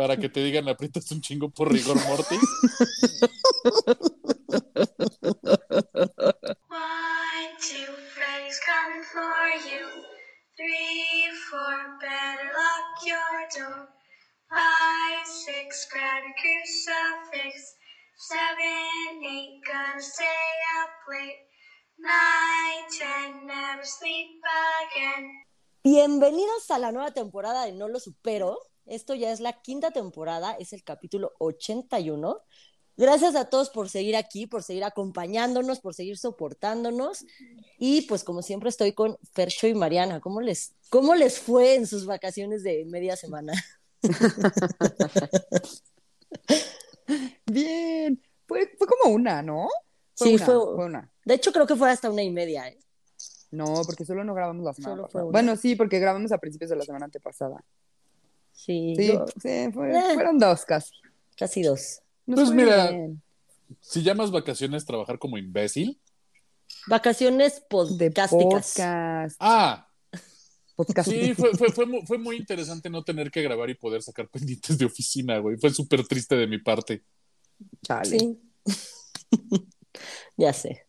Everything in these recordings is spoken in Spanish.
para que te digan aprietas un chingo por rigor mortis. One, two, Freddy's coming for you. Three, four, better lock your door. Five, six, grab your crucifix. Seven, eight, gonna stay up late. Nine, ten, never sleep again. Bienvenidos a la nueva temporada de No lo supero. Esto ya es la quinta temporada, es el capítulo 81. Gracias a todos por seguir aquí, por seguir acompañándonos, por seguir soportándonos. Y pues como siempre estoy con Fercho y Mariana. ¿Cómo les, cómo les fue en sus vacaciones de media semana? Bien. Fue, fue como una, ¿no? sí, una, fue, una. De hecho, creo que fue hasta una y media. ¿eh? No, porque solo no grabamos la semana. Bueno, sí, porque grabamos a principios de la semana antepasada. Sí, Sí, yo- sí, fue- Eh. fueron dos casi. casi dos. Nos Pues mira, bien. Si llamas vacaciones trabajar como imbécil. Vacaciones podcásticas. podcast. Ah, podcast. sí, fue, fue, fue muy interesante no tener que grabar y poder sacar pendientes de oficina, güey. Fue súper triste de mi parte. Chale. Sí. ya sé.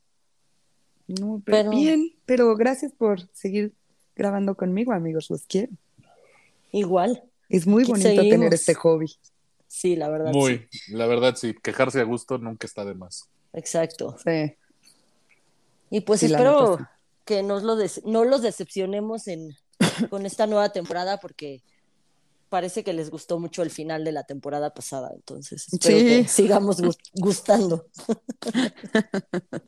No, pero, Pero- bien, pero gracias por seguir grabando conmigo, amigos. Los quiero. Igual. Es muy bonito seguimos. tener este hobby. Sí, la verdad. sí. Muy, la verdad, sí. Quejarse a gusto nunca está de más. Exacto. Sí. Y pues Sí, espero neta, que nos lo des- no los decepcionemos en, con esta nueva temporada porque parece que les gustó mucho el final de la temporada pasada. Entonces, espero Sí. que sigamos gus- gustando.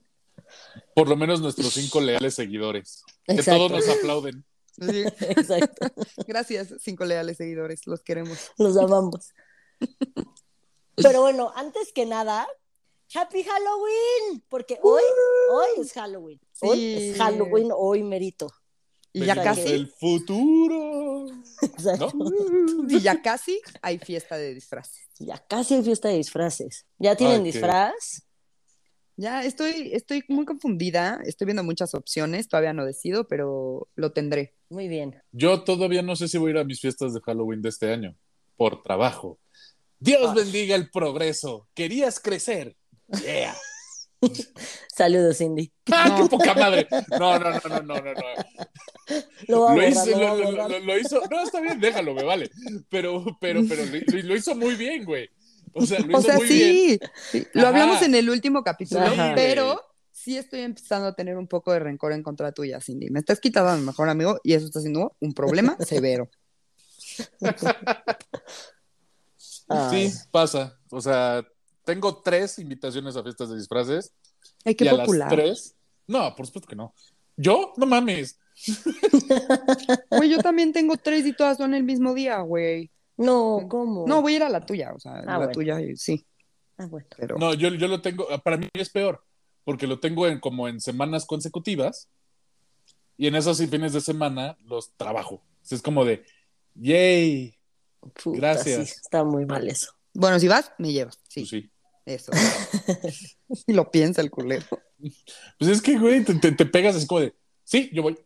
Por lo menos nuestros cinco leales seguidores. Que todos nos aplauden. Sí. Exacto. Gracias, cinco leales seguidores. Los queremos. Los amamos. Pero bueno, antes que nada, Happy Halloween, porque hoy, hoy es Halloween. Hoy es Halloween, hoy merito. Y ya casi, del futuro. Exacto. ¿No? y ya casi hay fiesta de disfraces. Ya casi hay fiesta de disfraces. ¿Ya tienen Ay, qué- disfraz? Ya estoy, estoy muy confundida. Estoy viendo muchas opciones. Todavía no decido, pero lo tendré. Muy bien. Yo todavía no sé si voy a ir a mis fiestas de Halloween de este año. Por trabajo. Dios Ah. bendiga el progreso. Querías crecer. Yeah. Saludos, Cindy. ¡Ah, No. qué poca madre! No, no, no, no, no, no. no. Lo Lo borrar, hizo, lo lo, hizo. No, está bien, déjalo, me vale. Pero, pero, pero lo, lo hizo muy bien, güey. O sea, lo O hizo sea, muy bien. sí, lo Ajá. hablamos en el último capítulo, pero sí estoy empezando a tener un poco de rencor en contra tuya, Cindy. Me estás quitando a mi mejor amigo y eso está siendo un problema severo. Sí, pasa. O sea, tengo tres invitaciones a fiestas de disfraces. Ay, qué y a popular. las tres. No, por supuesto que no. ¿Yo? No mames. Güey, yo también tengo tres y todas son el mismo día, güey. No, ¿cómo? No, voy a ir a la tuya, o sea, la bueno. tuya eh, sí, Ah, bueno. pero No, yo, yo lo tengo. Para mí es peor. Porque lo tengo en, como en semanas consecutivas. Y en esos fines de semana los trabajo. Es como de, yay. Puta, Gracias. sí, está muy mal eso. bueno, si vas, me llevas. Sí, Pues sí. eso. y lo piensa el culero. Pues es que, güey, te, te- te pegas así como de, sí, yo voy.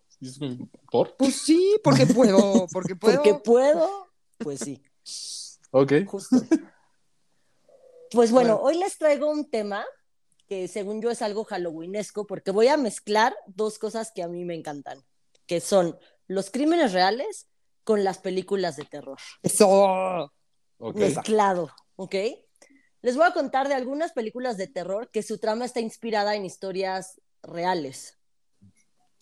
¿Por? Pues sí, porque puedo, porque puedo. Porque puedo, pues sí, Ok. justo. Pues bueno, Bueno. hoy les traigo un tema que según yo es algo halloweenesco porque voy a mezclar dos cosas que a mí me encantan, que son los crímenes reales con las películas de terror. Eso. Ok. mezclado, ¿ok? Les voy a contar de algunas películas de terror que su trama está inspirada en historias reales.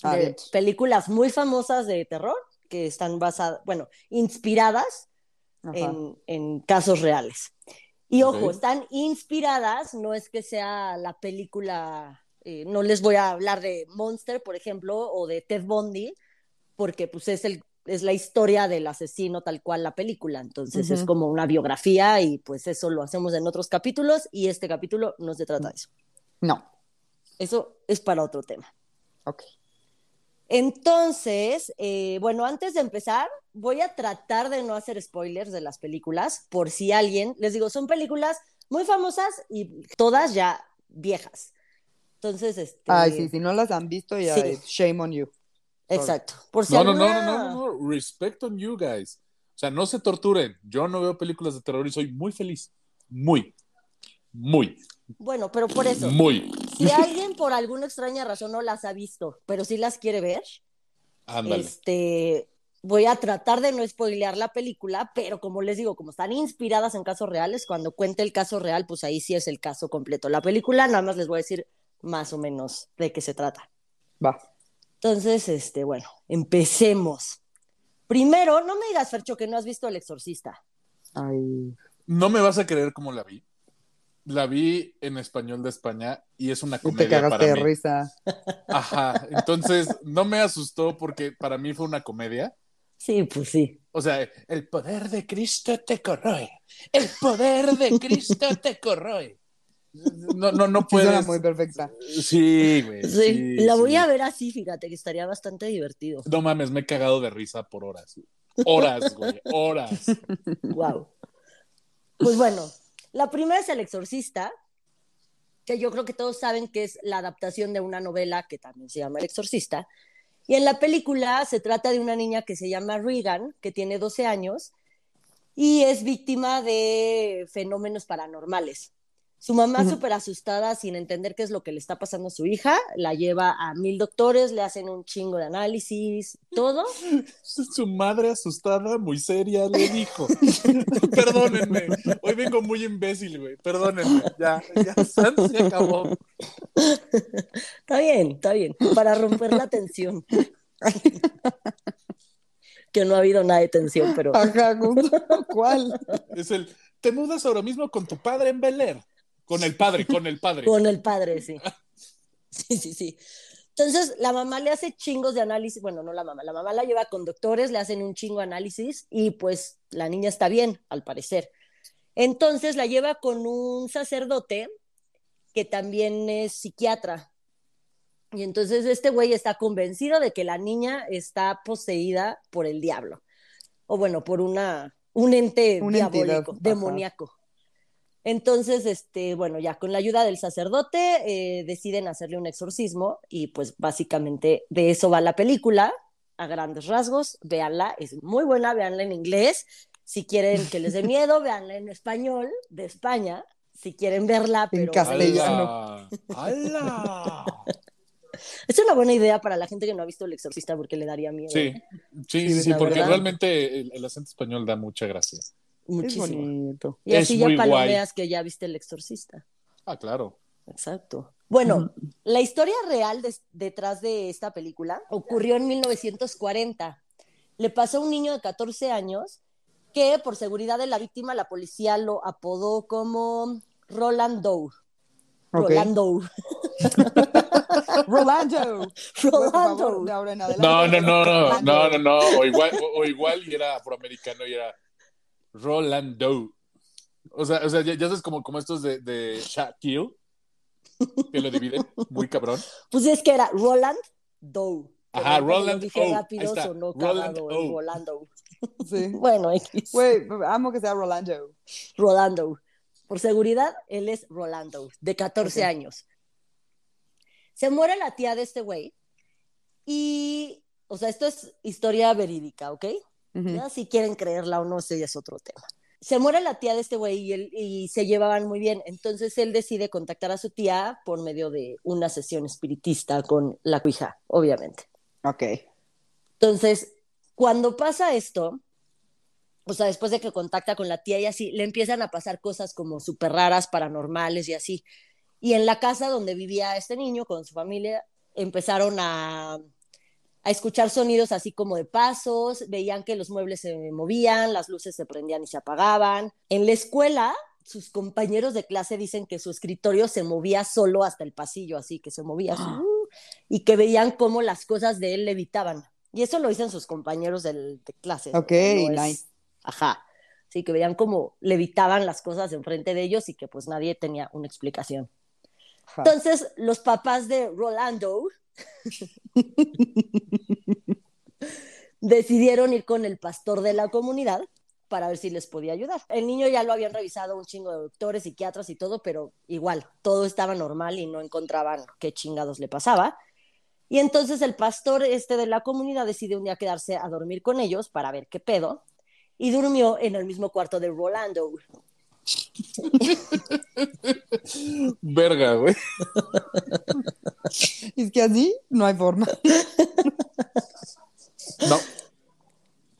De películas muy famosas de terror que están basadas, bueno, inspiradas en, en casos reales. Y ojo, Ok. están inspiradas, no es que sea la película, eh, no les voy a hablar de Monster, por ejemplo, o de Ted Bundy, porque pues es, el, es la historia del asesino tal cual la película, entonces es como una biografía y pues eso lo hacemos en otros capítulos y este capítulo no se trata de eso. No. Eso es para otro tema. Ok. Entonces, eh, bueno, antes de empezar, voy a tratar de no hacer spoilers de las películas, por si alguien, les digo, son películas muy famosas y todas ya viejas. Entonces, este, Ay, sí, si no las han visto, ya Sí. es shame on you. exacto. Por si No, no, no, alguna- no, no, no, no. Respect on you guys. O sea, no se torturen. Yo no veo películas de terror y soy muy feliz. Muy, muy, Bueno, pero por eso, muy. si alguien por alguna extraña razón no las ha visto, pero sí las quiere ver, Ándale. este, voy a tratar de no spoilear la película, pero como les digo, como están inspiradas en casos reales, cuando cuente el caso real, pues ahí sí es el caso completo. La película nada más les voy a decir más o menos de qué se trata. Va. Entonces, este, bueno, empecemos. Primero, no me digas, Fercho, que no has visto El Exorcista. Ay. No me vas a creer cómo la vi. La vi en español de España y es una Y te comedia cagaste para de mí. risa. Ajá. Entonces, no me asustó porque para mí fue una comedia. Sí, pues sí. O sea, el poder de Cristo te corroe. El poder de Cristo te corroe. No, no, no puedes. muy perfecta. Sí, güey. Sí, sí, la voy sí. a ver así, fíjate, que estaría bastante divertido. No mames, me he cagado de risa por horas. Horas, güey. Horas. Wow. Pues bueno, la primera es El Exorcista, que yo creo que todos saben que es la adaptación de una novela que también se llama El Exorcista. Y en la película se trata de una niña que se llama Regan, que tiene 12 años y es víctima de fenómenos paranormales. Su mamá, Ujú. súper asustada, sin entender qué es lo que le está pasando a su hija, la lleva a mil doctores, le hacen un chingo de análisis, todo. Su madre asustada, muy seria, le dijo. Perdónenme. Hoy vengo muy imbécil, güey. Perdónenme. Ya, ya se acabó. Está bien, está bien, para romper la tensión. que no ha habido nada de tensión, pero Ajá. ¿cuál? Es el. Te mudas ahora mismo con tu padre en Bel Air. Con el padre, con el padre. con el padre, sí. Sí, sí, sí. Entonces, la mamá le hace chingos de análisis, bueno, no la mamá, la mamá la lleva con doctores, le hacen un chingo de análisis y pues la niña está bien, al parecer. Entonces la lleva con un sacerdote que también es psiquiatra. Y entonces este güey está convencido de que la niña está poseída por el diablo. O bueno, por una, un ente Una entidad, diabólico, ajá. demoníaco. Entonces, este, bueno, ya con la ayuda del sacerdote eh, deciden hacerle un exorcismo y pues básicamente de eso va la película, a grandes rasgos, véanla, es muy buena, véanla en inglés, si quieren que les dé miedo, véanla en español, de España, si quieren verla, En pero castellano. ¡Hala! Es una buena idea para la gente que no ha visto El Exorcista porque le daría miedo. Sí, sí, sí, sí, porque verdad. realmente el, el acento español da mucha gracia. Es Muchísimo. bonito. Y así Es ya guay. palomeas que ya viste El Exorcista. Ah, claro. Exacto. Bueno, la historia real des- detrás de esta película ocurrió en 1940. Le pasó a un niño de 14 años que por seguridad de la víctima la policía lo apodó como Roland Doe. Ok. Roland Doe. Rolando. Rolando. de adelante. No, no, no, no, Rolando. no, no, no. O igual, o, o igual y era afroamericano y era Rolando. O sea, o sea ya, ya sabes como, como estos de, de Shaquille, que lo dividen, muy cabrón. Pues es que era Roland Doe. Ajá, Roland dije O. Rápido, sonó Roland cagado O. Rolando. Sí. Bueno, X. Güey, amo que sea Rolando. Rolando. Por seguridad, él es Rolando, de 14 Ok. años. Se muere la tía de este güey y, o sea, esto es historia verídica, ¿ok? Si quieren creerla o no, ese ya es otro tema. Se muere la tía de este güey y, él- y se llevaban muy bien. Entonces él decide contactar a su tía por medio de una sesión espiritista con la cuija, obviamente. Ok. Entonces, cuando pasa esto, o sea, después de que contacta con la tía y así, le empiezan a pasar cosas como súper raras, paranormales y así. Y en la casa donde vivía este niño con su familia, empezaron a, a escuchar sonidos así como de pasos, veían que los muebles se movían, las luces se prendían y se apagaban. En la escuela, sus compañeros de clase dicen que su escritorio se movía solo hasta el pasillo, así que se movía así, uh, y que veían cómo las cosas de él levitaban. Y eso lo dicen sus compañeros del- de clase. Ok, No es- nice. Ajá. Sí, que veían cómo levitaban las cosas enfrente de ellos y que pues nadie tenía una explicación. Ajá. Entonces, los papás de Rolando decidieron ir con el pastor de la comunidad para ver si les podía ayudar. El niño ya lo habían revisado un chingo de doctores, psiquiatras y todo, pero igual, todo estaba normal y no encontraban qué chingados le pasaba. Y entonces el pastor este de la comunidad decide un día quedarse a dormir con ellos para ver qué pedo. y durmió en el mismo cuarto de Rolando. Verga, güey. Es que así no hay forma. No.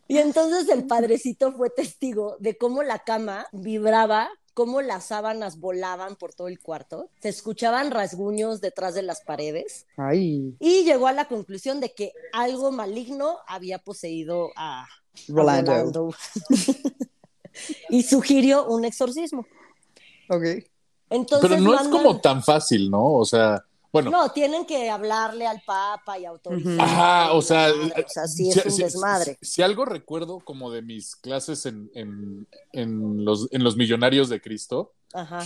Y entonces el padrecito fue testigo de cómo la cama vibraba, cómo las sábanas volaban por todo el cuarto, se escuchaban rasguños detrás de las paredes Ay, y llegó a la conclusión de que algo maligno había poseído a, a Rolando. Y sugirió un exorcismo. ok. Entonces Pero no es como tan fácil, ¿no? O sea, bueno. No, tienen que hablarle al Papa y autorizar. Ajá, o sea, O sea, sí es un desmadre. Si, algo recuerdo como de mis clases en, en, en los, en los Millonarios de Cristo, Ajá.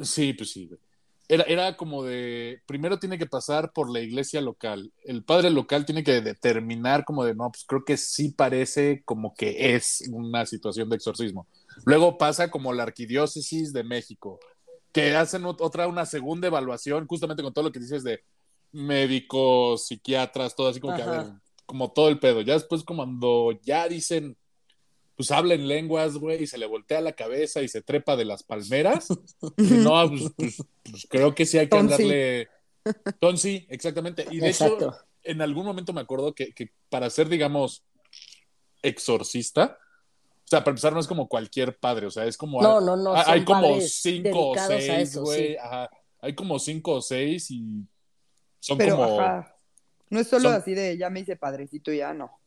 sí, pues sí, güey. Era, era como de, primero tiene que pasar por la iglesia local. El padre local tiene que determinar como de, no, pues creo que sí parece como que es una situación de exorcismo. Luego pasa como la arquidiócesis de México, que hacen ot- otra, una segunda evaluación, justamente con todo lo que dices de médicos, psiquiatras, todo así como que, a ver, como todo el pedo. Ya después cuando ya dicen, pues habla en lenguas, güey, y se le voltea la cabeza y se trepa de las palmeras. Y no, pues, pues- pues creo que sí hay que andarle. Tonsi, exactamente. Y de Exacto. hecho, en algún momento me acuerdo que, que para ser, digamos, exorcista, o sea, para empezar, no es como cualquier padre, o sea, es como. No, no, no. hay, hay como cinco o seis, güey. sí. ajá. Hay como cinco o seis y son Pero, como. ajá. No es solo son- así de ya me hice padrecito y ya no.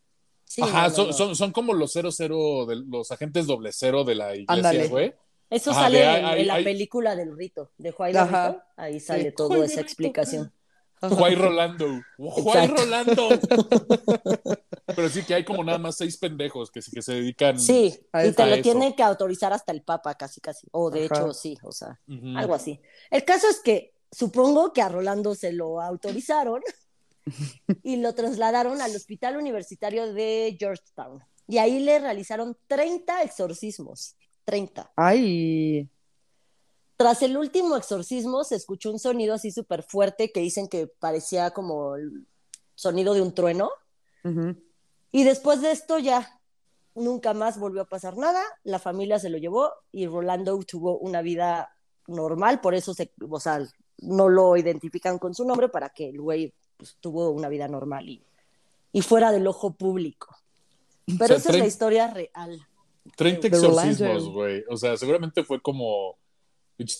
Sí, Ajá, no, no, son, no. Son, son como los cero cero, de, los agentes doble cero de la iglesia, güey. Eso Ajá, sale en, hay- en la hay- película del rito, de Juan. Rito. Ahí sale Sí. toda Juan esa explicación. Juay Rolando. Juay Exacto. Rolando. Pero sí que hay como nada más seis pendejos que, sí que se dedican. Sí, A y te A lo eso. tiene que autorizar hasta el Papa, casi, casi. O de Ajá. hecho, sí, o sea, algo así. El caso es que supongo que a Rolando se lo autorizaron y lo trasladaron al Hospital Universitario de Georgetown. Y ahí le realizaron 30 exorcismos. 30. Ay, Tras el último exorcismo se escuchó un sonido así súper fuerte que dicen que parecía como el sonido de un trueno. Y después de esto ya nunca más volvió a pasar nada, la familia se lo llevó y Rolando tuvo una vida normal, por eso se, o sea, no lo identifican con su nombre para que el güey pues, tuvo una vida normal y, y fuera del ojo público. Pero O sea, esa es la historia real. 30 De Rolando. exorcismos, güey. O sea, seguramente fue como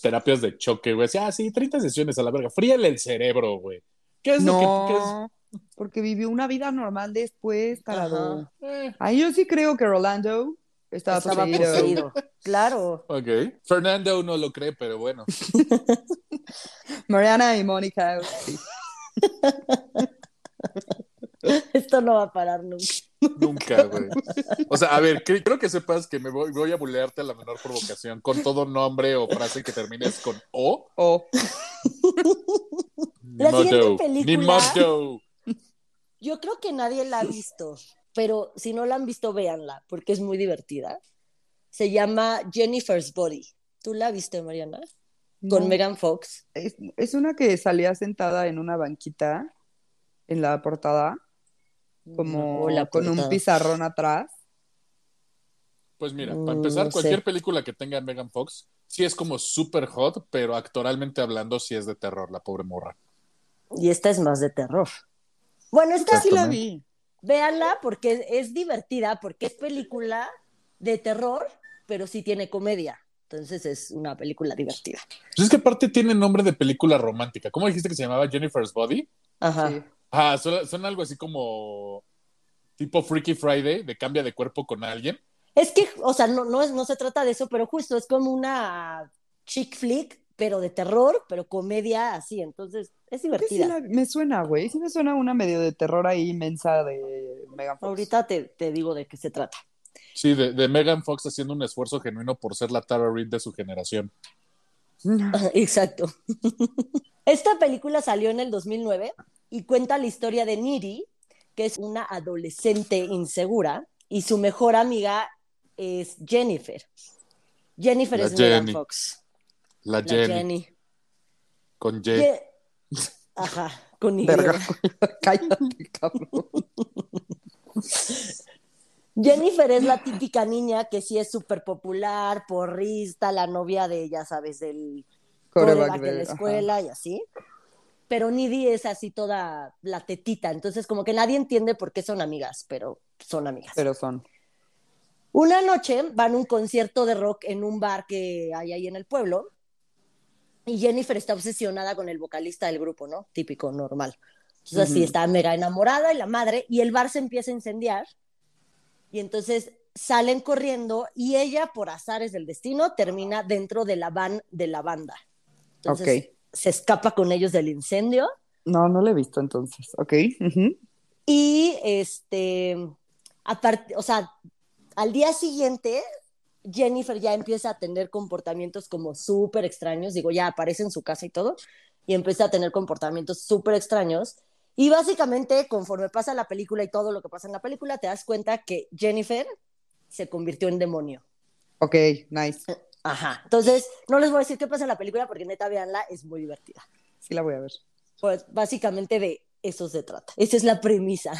terapias de choque, güey. Así, Ah, sí, 30 sesiones a la verga. Fríale el cerebro, güey. ¿Qué es lo que qué es? No, porque vivió una vida normal después, tarado. Eh, Ay, yo sí creo que Rolando estaba, Estaba poseído. poseído. Claro. ok. Fernando no lo cree, pero bueno. Mariana y Mónica. Esto no va a parar nunca. Nunca, güey. O sea, a ver, creo que sepas que me voy, voy a bulearte a la menor provocación con todo nombre o frase que termines con O. Ni La siguiente modo. película- Ni modo. Yo creo que nadie la ha visto, pero si no la han visto, véanla, porque es muy divertida. Se llama Jennifer's Body. ¿Tú la viste, Mariana? Con no. Megan Fox. Es, es una que salía sentada en una banquita en la portada, como la con un pizarrón atrás. Pues mira, para empezar, no cualquier sé. película que tenga Megan Fox, sí es como super hot, pero actoralmente hablando, sí es de terror, la pobre morra. Y esta es más de terror. Bueno, esta Sí la vi. véanla porque es, es divertida, porque es película de terror, pero sí tiene comedia. Entonces es una película divertida. Pues es que aparte tiene nombre de película romántica. ¿Cómo dijiste que se llamaba Jennifer's Body? Ajá. Sí. Ah, suena, suena algo así como tipo Freaky Friday, de cambia de cuerpo con alguien. Es que, o sea, no, no, es, no se trata de eso, pero justo es como una chick flick, pero de terror, pero comedia así. Entonces es sí divertida. la- me suena, güey. Sí me suena una medio de terror ahí inmensa de Megan Fox. Ahorita te, te digo de qué se trata. Sí, de, de Megan Fox haciendo un esfuerzo genuino por ser la Tara Reid de su generación. Exacto. Esta película salió en el 2009 y cuenta la historia de Niri, que es una adolescente insegura, y su mejor amiga es Jennifer. Jennifer La es Megan Jenny. Fox. La La Jenny, Jenny. con Y. Ye- Ajá, con Y. Verga. Cállate, cabrón. Jennifer es la típica niña que sí es súper popular, porrista, la novia de, ya sabes, del Coreback de la ajá. escuela y así. Pero Nidhi es así toda la tetita, entonces como que nadie entiende por qué son amigas, pero son amigas. Pero son. Una noche van a un concierto de rock en un bar que hay ahí en el pueblo y Jennifer está obsesionada con el vocalista del grupo, ¿no? Típico, normal. Entonces así está mega enamorada y la madre y el bar se empieza a incendiar y entonces salen corriendo y ella por azares del destino termina dentro de la van de la banda. Entonces Ok. se escapa con ellos del incendio No, no lo he visto entonces. Ok. Y este, aparte, o sea, al día siguiente, Jennifer ya empieza a tener comportamientos como súper extraños, digo, ya aparece en su casa y todo, y empieza a tener comportamientos súper extraños. Y básicamente, conforme pasa la película y todo lo que pasa en la película, te das cuenta que Jennifer se convirtió en demonio. Ok, nice. Ajá. Entonces, no les voy a decir qué pasa en la película porque neta, véanla, es muy divertida. Sí la voy a ver. Pues básicamente de eso se trata. Esa es la premisa.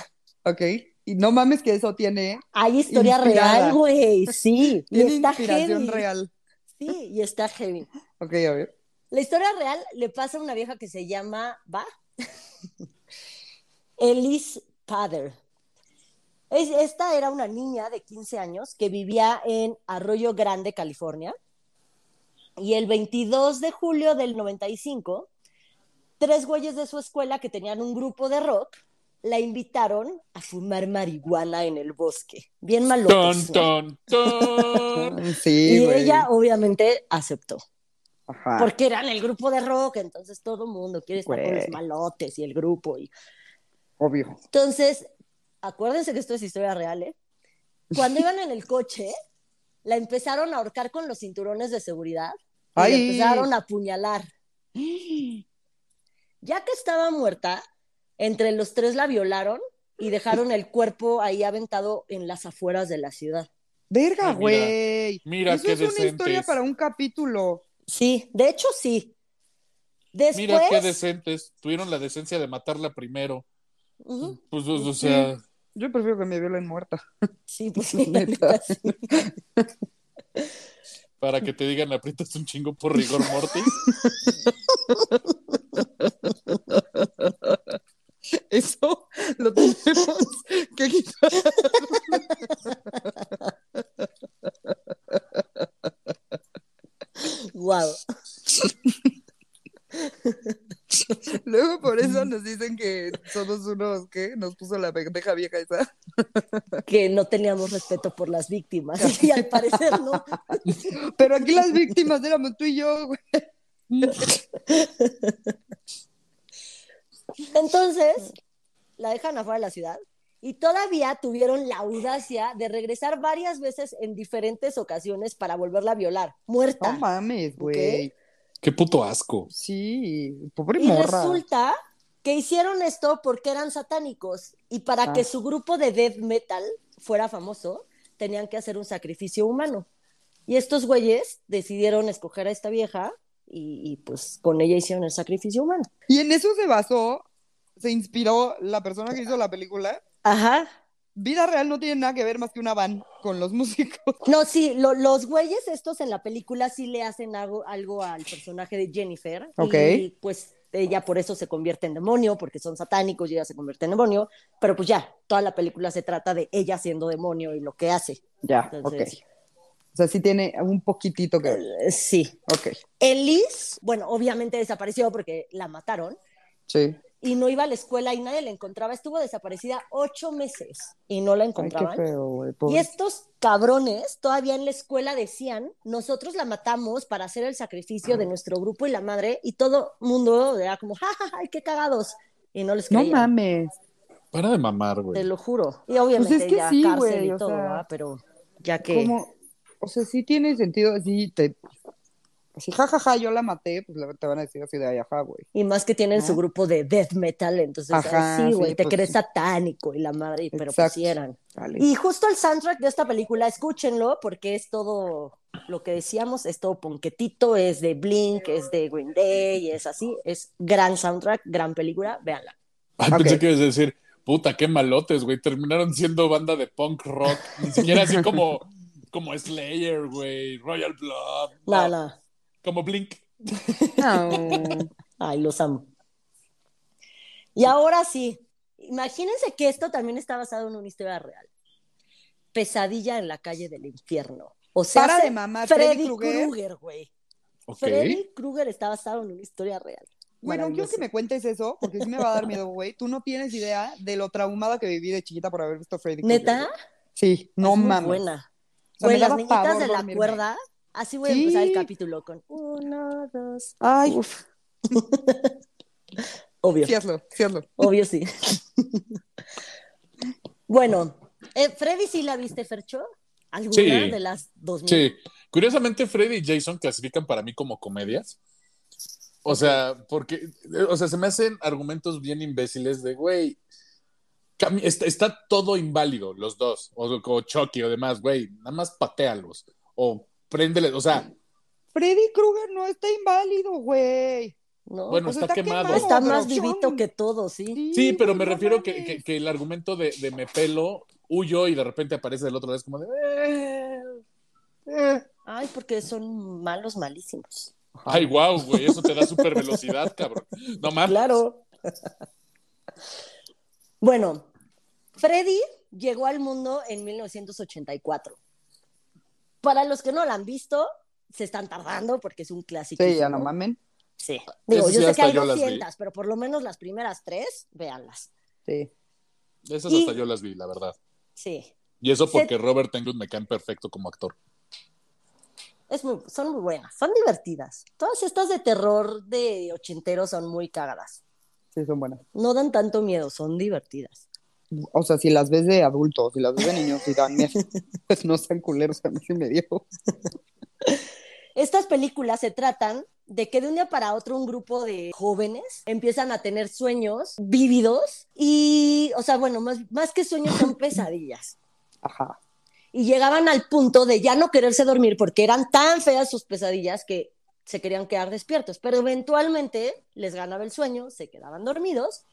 Ok. Y no mames que eso tiene, Hay historia Inspirada. real, güey. Sí. y tiene está inspiración heavy. real. Sí, y está heavy. Ok, a ver. La historia real le pasa a una vieja que se llama, ¿va? Elise Pader. Es- esta era una niña de 15 años que vivía en Arroyo Grande, California. Y el 22 de julio del 95, tres güeyes de su escuela que tenían un grupo de rock la invitaron a fumar marihuana en el bosque. Bien malotes, Ton, ¿no? ton, ton. Sí, Y güey. ella obviamente aceptó. Ajá. porque eran el grupo de rock, entonces todo el mundo quiere estar con Güey. los malotes y el grupo. Y... Obvio. Entonces, acuérdense que esto es historia real, ¿eh? Cuando iban en el coche, la empezaron a ahorcar con los cinturones de seguridad y la empezaron a apuñalar. Ya que estaba muerta, entre los tres la violaron y dejaron el cuerpo ahí aventado en las afueras de la ciudad. Verga, Ay, mira. güey. Mira Eso qué es una historia para un capítulo. Sí, de hecho sí. Después, Mira qué decentes. Tuvieron la decencia de matarla primero. Pues, o, sea, Yo prefiero que me violen muerta. sí, pues Neta. para que te digan aprietas un chingo por rigor mortis. Eso lo tenemos que quitar. Guau. Luego por eso nos dicen que somos unos que nos puso la pendeja vieja esa. que no teníamos respeto por las víctimas. Y al parecer no. Pero aquí las víctimas éramos tú y yo, güey. Entonces, la dejan afuera de la ciudad y todavía tuvieron la audacia de regresar varias veces en diferentes ocasiones para volverla a violar, muerta. No mames, güey. Qué puto asco. Sí, pobre y morra. resulta que hicieron esto porque eran satánicos y para Ah. que su grupo de death metal fuera famoso, tenían que hacer un sacrificio humano. Y estos güeyes decidieron escoger a esta vieja y, y, pues con ella hicieron el sacrificio humano. Y en eso se basó, se inspiró la persona que hizo la película. Ajá. Vida real no tiene nada que ver más que una van con los músicos. No, sí, lo- los güeyes estos en la película sí le hacen algo, algo al personaje de Jennifer. Ok. Y pues ella por eso se convierte en demonio, porque son satánicos y ella se convierte en demonio. Pero pues ya, toda la película se trata de ella siendo demonio y lo que hace. Ya, Entonces- ok. O sea, sí tiene un poquitito que ver. Eh, sí. Ok, Elise, bueno, obviamente desapareció porque la mataron sí. Y no iba a la escuela y nadie la encontraba. Estuvo desaparecida ocho meses y no la Ay, qué encontraban. feo, güey. Y estos cabrones todavía en la escuela decían, nosotros la matamos para hacer el sacrificio de nuestro grupo y la madre, y todo mundo era como, ja, ja, ja, ay, qué cagados. Y no les No creían, mames. Pues Para de mamar, te güey. lo juro. Y obviamente Pues es que ya sí, cárcel güey, y todo, sea, ¿verdad? pero ya que... Como, o sea, sí tiene sentido, sí, te... Si jajaja, yo la maté, pues te van a decir así de ay, ajá, güey. Y más que tienen ¿No? su grupo de death metal, entonces, Ajá, ay, sí, güey, sí, te pues crees satánico y la madre, pero pues Exacto. sí eran. Dale. Y justo el soundtrack de esta película, escúchenlo, porque es todo lo que decíamos, es todo ponquetito, es de Blink, es de Green Day, es así, es gran soundtrack, gran película, véanla. Ay, Ok. Pensé que ibas a decir, Puta, qué malotes, güey. Terminaron siendo banda de punk rock. Ni siquiera así como, como Slayer, güey. Royal Blood. No, no. Como Blink. No. Ay, los amo. Y ahora sí, imagínense que esto también está basado en una historia real. Pesadilla en la calle del infierno. O sea, Para de mamar, Freddy Freddy Krueger. Güey. Freddy Krueger está basado en una historia real. Bueno, quiero que me cuentes eso, porque sí me va a dar miedo, güey. Tú no tienes idea de lo traumada que viví de chiquita por haber visto Freddy Krueger. ¿Neta? Sí, no Es mames. buena. O sea, Güey, las niñitas de la dormirme. cuerda. Así voy a Sí. empezar el capítulo con uno, dos. Ay, Uf. Obvio. sí hazlo, sí hazlo. Obvio sí. bueno, eh, Freddy sí la viste, Fercho. ¿Alguna Sí. de las dos mil? Sí. Curiosamente, Freddy y Jason clasifican para mí como comedias. O sea, porque, o sea, se me hacen argumentos bien imbéciles de, güey, está, está todo inválido, los dos, o como Chucky o demás, güey, nada más patealos, o préndele, o sea, Freddy Krueger no está inválido, güey. ¿No? bueno, sea, está, está quemado. quemado. está pero más vivito que todo, sí. Sí, pero güey, me no refiero que, mames. que- que el argumento de, de me pelo, huyo y de repente aparece del otro lado, es como de, "Eh, eh". Ay, porque son malos, malísimos. ay, wow, güey, eso te da super velocidad, cabrón. No mames. Claro. bueno, Freddy llegó al mundo en 1984. Para los que no la han visto, se están tardando porque es un clásico. Sí, ya no mamen. Sí. Digo, yo sí, sé que hay yo las vi. 200, pero por lo menos las primeras tres, véanlas. Sí. Esas Y- hasta yo las vi, la verdad. Sí. Y eso Se- porque Robert Englund me cae perfecto como actor. Es muy- son muy buenas, son divertidas. Todas estas de terror de ochenteros son muy cagadas. Sí, son buenas. No dan tanto miedo, son divertidas. O sea, si las ves de adultos, si las ves de niños, dan miedo. Pues no sean culeros, a mí sí me dio. Estas películas se tratan de que de un día para otro un grupo de jóvenes empiezan a tener sueños vívidos y, o sea, bueno, más, más que sueños son pesadillas. Ajá. Y llegaban al punto de ya no quererse dormir porque eran tan feas sus pesadillas que se querían quedar despiertos, pero eventualmente les ganaba el sueño, se quedaban dormidos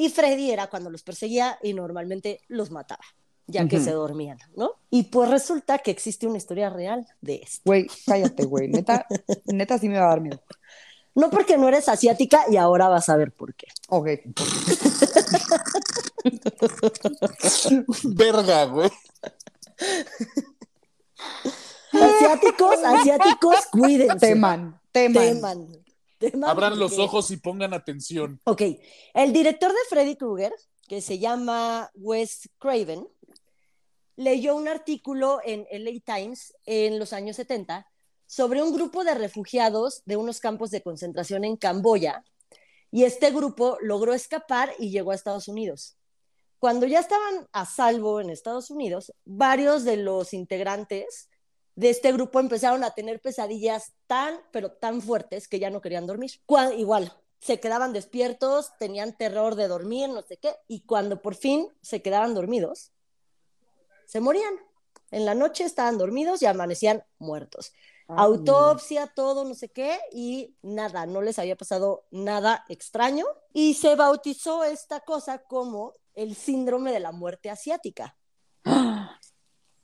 y Freddy era cuando los perseguía y normalmente los mataba, ya que se dormían, ¿no? Y pues resulta que existe una historia real de esto. Güey, cállate, güey. Neta, neta sí me va a dar miedo. No porque no eres asiática y ahora vas a ver por qué. Ok. Verga, güey. Asiáticos, asiáticos, cuídense. Teman, teman. Teman. Abran los ojos y pongan atención. Ok, el director de Freddy Krueger, que se llama Wes Craven, leyó un artículo en LA Times en los años 70 sobre un grupo de refugiados de unos campos de concentración en Camboya y este grupo logró escapar y llegó a Estados Unidos. Cuando ya estaban a salvo en Estados Unidos, varios de los integrantes de este grupo empezaron a tener pesadillas tan, pero tan fuertes que ya no querían dormir. Igual, se quedaban despiertos, tenían terror de dormir, no sé qué, y cuando por fin se quedaban dormidos, se morían. En la noche estaban dormidos y amanecían muertos. Autopsia, todo, no sé qué, y nada, no les había pasado nada extraño. Y se bautizó esta cosa como el síndrome de la muerte asiática.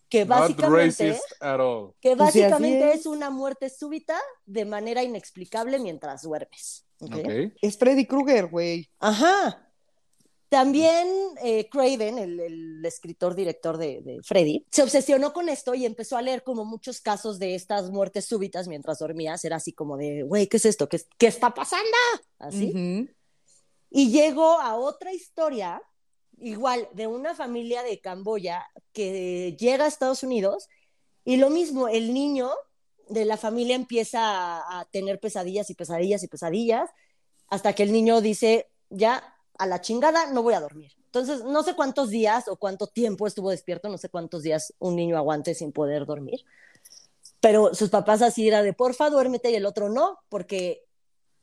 Que básicamente, racist at all. que Pues básicamente es. es una muerte súbita de manera inexplicable mientras duermes. ¿ok? Ok. Es Freddy Krueger, güey. Ajá. También eh, Craven, el, el escritor director de, de Freddy, se obsesionó con esto y empezó a leer como muchos casos de estas muertes súbitas mientras dormías. Era así como de, güey, ¿qué es esto? ¿Qué, qué está pasando? Así. Ujú. Y llegó a otra historia, igual, de una familia de Camboya que llega a Estados Unidos y lo mismo, el niño de la familia empieza a, tener pesadillas y pesadillas y pesadillas hasta que el niño dice, ya, a la chingada, no voy a dormir. Entonces, no sé cuántos días o cuánto tiempo estuvo despierto, no sé cuántos días un niño aguante sin poder dormir. Pero sus papás así era de, porfa, duérmete y el otro no, porque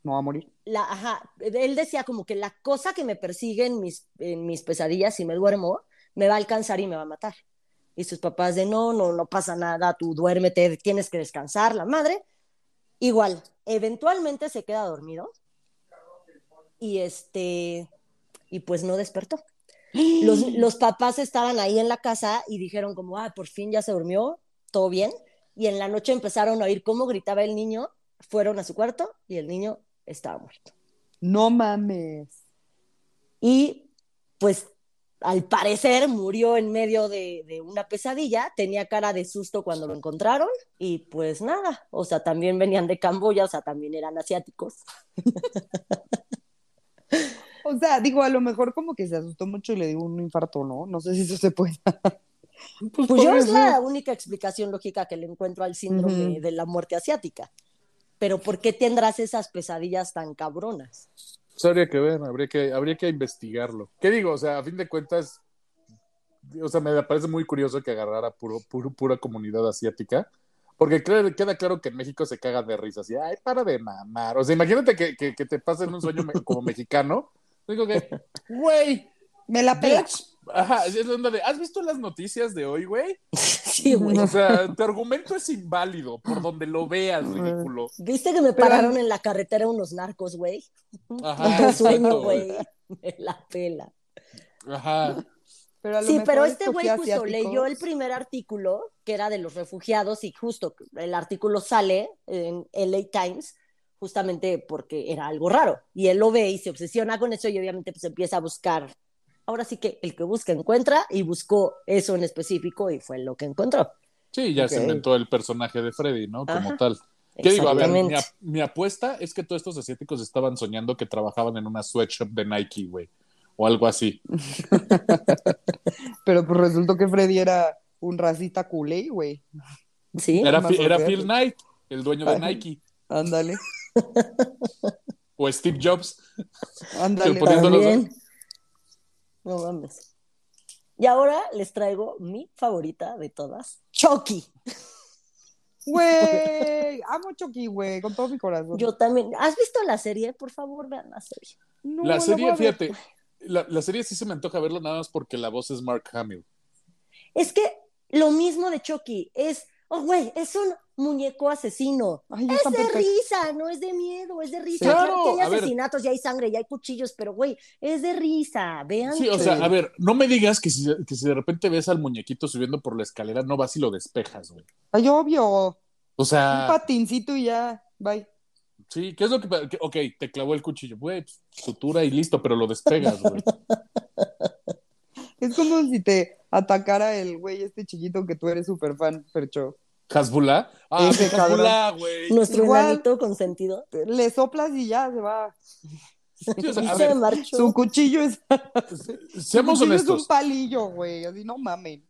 No va a morir. La, ajá, él decía como que la cosa que me persigue en mis, en mis pesadillas, si me duermo, me va a alcanzar y me va a matar. Y sus papás de no, no, no pasa nada, tú duérmete, tienes que descansar, la madre. Igual, eventualmente se queda dormido y este, y pues no despertó. Los, los papás estaban ahí en la casa y dijeron como, ah, por fin ya se durmió, todo bien. Y en la noche empezaron a oír cómo gritaba el niño, fueron a su cuarto y el niño estaba muerto. No mames. Y pues al parecer murió en medio de, de una pesadilla, tenía cara de susto cuando lo encontraron y pues nada, o sea, también venían de Camboya, o sea, también eran asiáticos. O sea, digo, a lo mejor como que se asustó mucho y le dio un infarto, ¿no? No sé si eso se puede. Pues yo podría es la única explicación lógica que le encuentro al síndrome de la muerte asiática. Pero ¿por qué tendrás esas pesadillas tan cabronas? Pues habría que ver, habría que, habría que investigarlo. ¿Qué digo? O sea, a fin de cuentas, o sea, me parece muy curioso que agarrara puro, puro, pura comunidad asiática. Porque queda claro que en México se caga de risa, así, ay, para de mamar. O sea, imagínate que, que, que te pase en un sueño como mexicano. Digo que, güey, Me la pela. Ajá, es la onda de, ¿has visto las noticias de hoy, güey? Sí, güey. O sea, tu argumento es inválido, por donde lo veas, ridículo. ¿Viste que me Pero- pararon en la carretera unos narcos, güey? Ajá, sueño, exacto. güey. Me la pela. Ajá. Pero Sí, pero este güey justo asiáticos. leyó el primer artículo, que era de los refugiados, y justo el artículo sale en LA Times, justamente porque era algo raro. Y él lo ve y se obsesiona con eso y obviamente pues empieza a buscar. Ahora sí que el que busca encuentra y buscó eso en específico y fue lo que encontró. Sí, ya se inventó el personaje de Freddy, ¿no? Como Ajá. tal. ¿Qué digo? A ver, mi, Exactamente. ap- mi apuesta es que todos estos asiáticos estaban soñando que trabajaban en una sweatshop de Nike, güey. O algo así. Pero pues resultó que Freddy era un racista culé, güey. Sí, Era, era. Phil Knight, el dueño de Ay. Nike. Ándale, O Steve Jobs. ándale. poniéndolo- también. No mames. Y ahora les traigo mi favorita de todas, Chucky. Güey, amo Chucky, güey, con todo mi corazón. Yo también. ¿Has visto la serie? Por favor, vean la serie. No, la serie, fíjate, la, la serie sí se me antoja verla nada más porque la voz es Mark Hamill. Es que lo mismo de Chucky es, oh, güey, es un muñeco asesino. Ay, Es de perfecto. risa, no es de miedo, es de risa. Claro, Claro, que hay a ver. asesinatos, ya hay sangre, ya hay cuchillos, pero güey, es de risa. Vean. Sí, o sea, a ver, no me digas que si, que si de repente ves al muñequito subiendo por la escalera, no vas y lo despejas, güey. Ay, obvio. O Un sea, patincito y ya. Bye. sí, ¿qué es lo que, que- Ok, te clavó el cuchillo, güey, pues, sutura y listo, pero lo despegas, güey. Es como si te atacara el güey este chiquito que tú eres súper fan, Percho. ¿Hasbullah? Ah, Ese sí, Hasbullah, güey. Nuestro enanito consentido. Le soplas y ya se va. Sí, o sea, ver. Su cuchillo es, su seamos cuchillo es un honestos, palillo, güey. Así no mamen.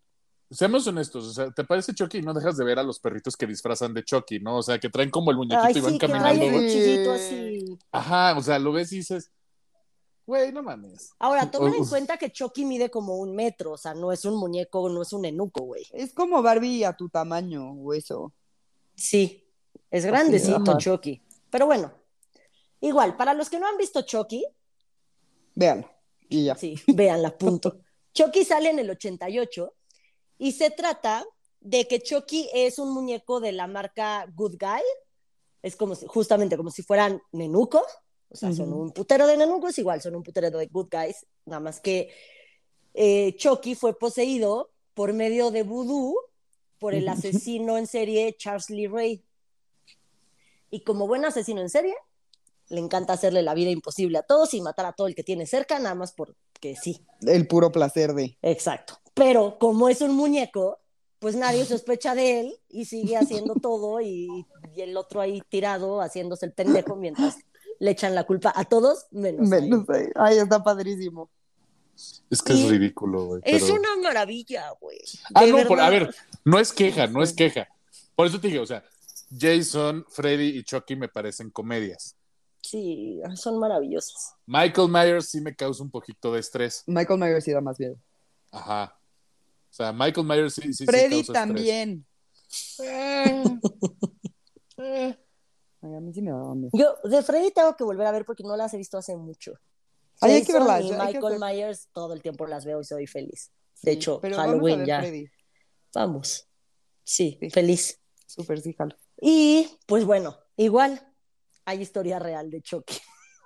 seamos honestos, o sea, te parece Chucky y no dejas de ver a los perritos que disfrazan de Chucky, ¿no? O sea, que traen como el muñequito Ay, y van sí, que trae caminando, el cuchillito así. Ajá, o sea, lo ves y dices, güey, no mames. Ahora, tomen en cuenta que Chucky mide como un metro, o sea, no es un muñeco, no es un enuco, güey. Es como Barbie a tu tamaño, hueso. Sí, es grandecito ajá. Chucky. Pero bueno, igual, para los que no han visto Chucky, Véanlo. Y ya. sí, véanla, punto. Chucky sale en el 88 y se trata de que Chucky es un muñeco de la marca Good Guy. Es como si- justamente como si fueran nenucos. O sea, son un putero de nenucos, igual son un putero de Good Guys. Nada más que eh, Chucky fue poseído por medio de vudú por el asesino en serie Charles Lee Ray. Y como buen asesino en serie, le encanta hacerle la vida imposible a todos y matar a todo el que tiene cerca, nada más porque sí. El puro placer de. Exacto. Pero como es un muñeco, pues nadie sospecha de él y sigue haciendo todo y, y el otro ahí tirado haciéndose el pendejo mientras le echan la culpa a todos menos a él. Menos ahí. Ay, está padrísimo. Es que Y es ridículo, güey. Es pero- una maravilla, güey. Ah, no, por- a ver, no es queja, no es queja. Por eso te dije, o sea, Jason, Freddy y Chucky me parecen comedias. Sí, son maravillosas. Michael Myers sí me causa un poquito de estrés. Michael Myers sí da más miedo. Ajá. O sea, Michael Myers sí, sí, sí Freddy causa también. estrés. Eh, eh. Ay, a mí sí me daba miedo. Yo de Freddy tengo que volver a ver porque no las he visto hace mucho. Ay, hay que verlas, Y Michael Myers todo el tiempo las veo y soy feliz. De Sí, hecho, pero vamos a Halloween ver ya. Freddy. Vamos. Sí, Sí. feliz. Súper sí, jalo. Y pues bueno, igual hay historia real de Chucky.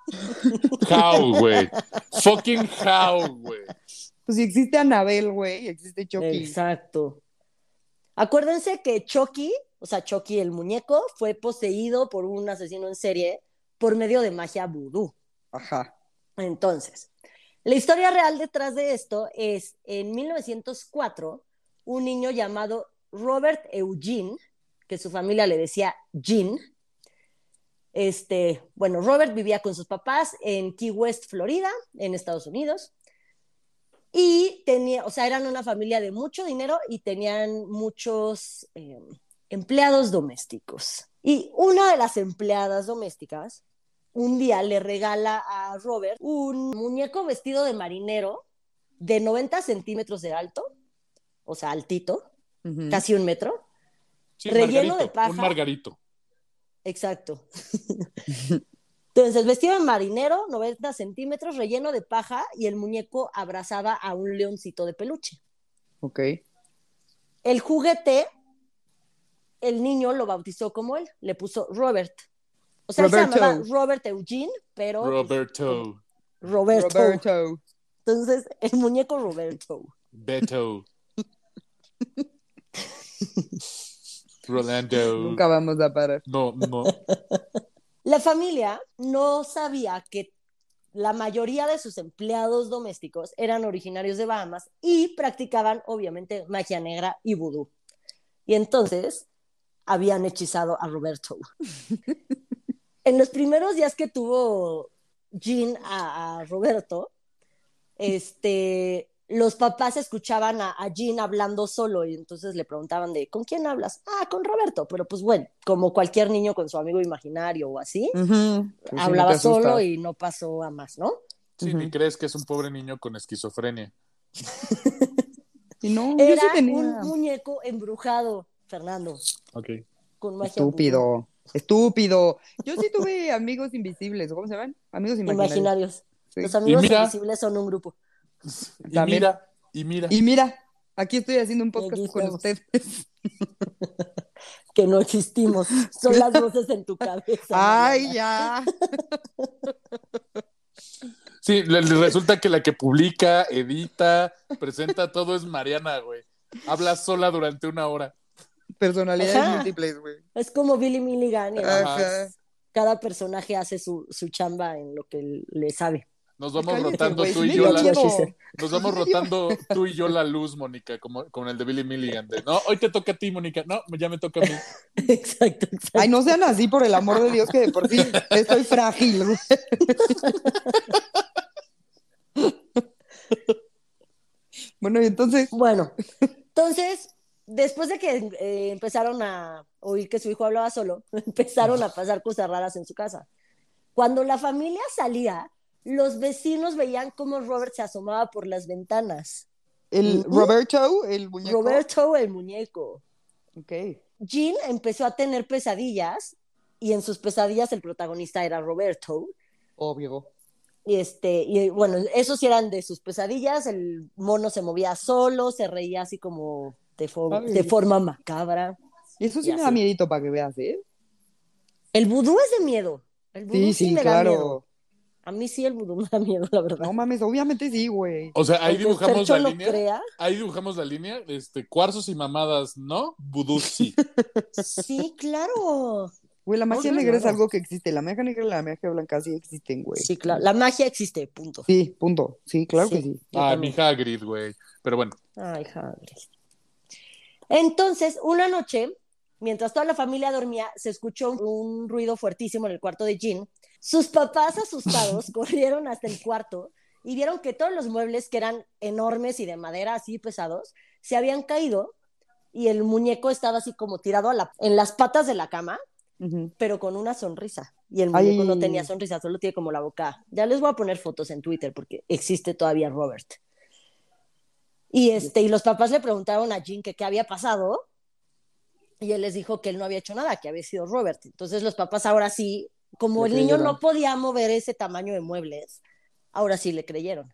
How, güey. Fucking how, güey. Pues si existe Anabel, güey, existe Chucky. Exacto. Acuérdense que Chucky, o sea, Chucky el muñeco, fue poseído por un asesino en serie por medio de magia vudú. Ajá. Entonces, la historia real detrás de esto es en 1904, un niño llamado Robert Eugene, que su familia le decía Jean. Este, bueno, Robert vivía con sus papás en Key West, Florida, en Estados Unidos. Y tenía, o sea, eran una familia de mucho dinero y tenían muchos eh, empleados domésticos. Y una de las empleadas domésticas un día le regala a Robert un muñeco vestido de marinero de 90 centímetros de alto, o sea, altito, casi un metro. Sí, Relleno de paja. Un margarito. Exacto. Entonces, vestido de marinero, 90 centímetros, relleno de paja, y el muñeco abrazaba a un leoncito de peluche. Ok. El juguete, el niño lo bautizó como él, le puso Robert. O sea, él se Roberto. llamaba Robert Eugene, pero Roberto. Roberto. Roberto. Entonces, el muñeco Roberto. Beto. Rolando. Nunca vamos a parar. No, no. La familia no sabía que la mayoría de sus empleados domésticos eran originarios de Bahamas y practicaban, obviamente, magia negra y vudú. Y entonces habían hechizado a Roberto. en los primeros días que tuvo Jean a, a Roberto, este, los papás escuchaban a, a Jean hablando solo y entonces le preguntaban de, ¿con quién hablas? Ah, con Roberto, pero pues bueno, como cualquier niño con su amigo imaginario o así. Pues hablaba solo y no pasó a más, ¿no? Sí, Ujú. ni crees que es un pobre niño con esquizofrenia. Y no, yo Era sí tenía. un muñeco embrujado, Fernando, Ok. con magia vudú. Estúpido. Estúpido. Yo sí tuve amigos invisibles. ¿Cómo se llaman? Amigos imaginarios. imaginarios. Sí. Los amigos mira- invisibles son un grupo. Y También. mira, y mira. Y mira, aquí estoy haciendo un podcast con ustedes. que no existimos, son las voces en tu cabeza. Ay, ya. Sí, le- le resulta que la que publica, edita, presenta todo es Mariana, güey. Habla sola durante una hora. Personalidades Ajá. múltiples, güey. Es como Billy Milligan y cada personaje hace su, su chamba en lo que le sabe. Nos vamos Cállate, rotando tú y yo la, said. nos vamos rotando tú y yo la luz, Mónica, como con el de Billy Milligan. de, no, hoy te toca a ti, Mónica. No, ya me toca a mí. exacto, exacto. Ay, no sean así, por el amor de Dios, que de por sí estoy frágil. Bueno, y entonces, Bueno, entonces, después de que eh, empezaron a oír que su hijo hablaba solo, empezaron a pasar cosas raras en su casa. Cuando la familia salía, los vecinos veían cómo Robert se asomaba por las ventanas. el. Roberto, el muñeco. Roberto el muñeco. Ok. Jean empezó a tener pesadillas y en sus pesadillas el protagonista era Roberto. Obvio. Y, este, y bueno, esos sí eran de sus pesadillas, el mono se movía solo, se reía así como de, fo- Ay. de forma macabra. Eso sí me da miedito para que veas, ¿eh? El vudú es de miedo. El vudú Sí, sí, sí, me da miedo. claro. A mí sí el vudú me da miedo, la verdad. No mames, obviamente sí, güey. O sea, ahí dibujamos la línea. crea, Ahí dibujamos la línea. Este, cuarzos y mamadas, ¿no? Vudú sí. sí, claro. Güey, la magia negra es claro. algo que existe. La magia negra y la magia blanca sí existen, güey. Sí, claro. La magia existe, punto. Sí, punto. Sí, claro Sí. que sí. Ah, también. mi Hagrid, güey. Pero bueno. Ay, Hagrid. Entonces, una noche, mientras toda la familia dormía, se escuchó un, ruido fuertísimo en el cuarto de Jean. Sus papás, asustados, corrieron hasta el cuarto y vieron que todos los muebles, que eran enormes y de madera así pesados, se habían caído y el muñeco estaba así como tirado a la- en las patas de la cama, pero con una sonrisa. Y el muñeco Ay. no tenía sonrisa, solo tiene como la boca. Ya les voy a poner fotos en Twitter porque existe todavía Robert. Y, este, y los papás le preguntaron a Jean que qué había pasado y él les dijo que él no había hecho nada, que había sido Robert. Entonces los papás ahora sí, como Le el niño no podía mover ese tamaño de muebles, ahora sí le creyeron.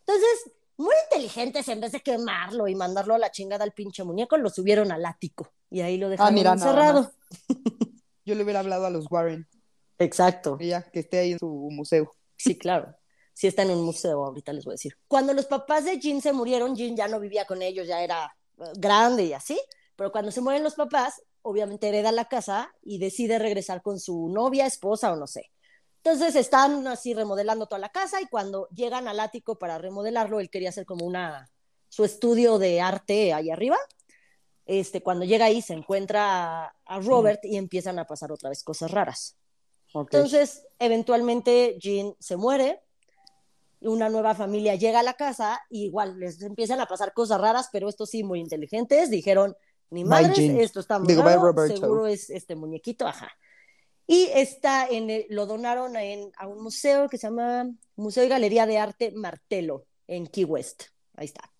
Entonces, muy inteligentes, en vez de quemarlo y mandarlo a la chingada al pinche muñeco, lo subieron al ático y ahí lo dejaron Ah, mira, nada encerrado. Yo le hubiera hablado a los Warren. Exacto. Ya, que esté ahí en su museo. Sí, claro. Sí está en un museo, ahorita les voy a decir. Cuando los papás de Jean se murieron, Jean ya no vivía con ellos, ya era eh, grande y así, pero cuando se mueren los papás, obviamente hereda la casa y decide regresar con su novia, esposa o no sé. Entonces están así remodelando toda la casa y cuando llegan al ático para remodelarlo, él quería hacer como una su estudio de arte ahí arriba. Este, cuando llega ahí se encuentra a, a Robert y empiezan a pasar otra vez cosas raras. Entonces, eventualmente Jean se muere, una nueva familia llega a la casa y igual les empiezan a pasar cosas raras, pero estos sí muy inteligentes dijeron, ni Jean. esto está muy raro, seguro es este muñequito, ajá. Y está en el- lo donaron en, a un museo que se llama Museo y Galería de Arte Martelo en Key West. Ahí está,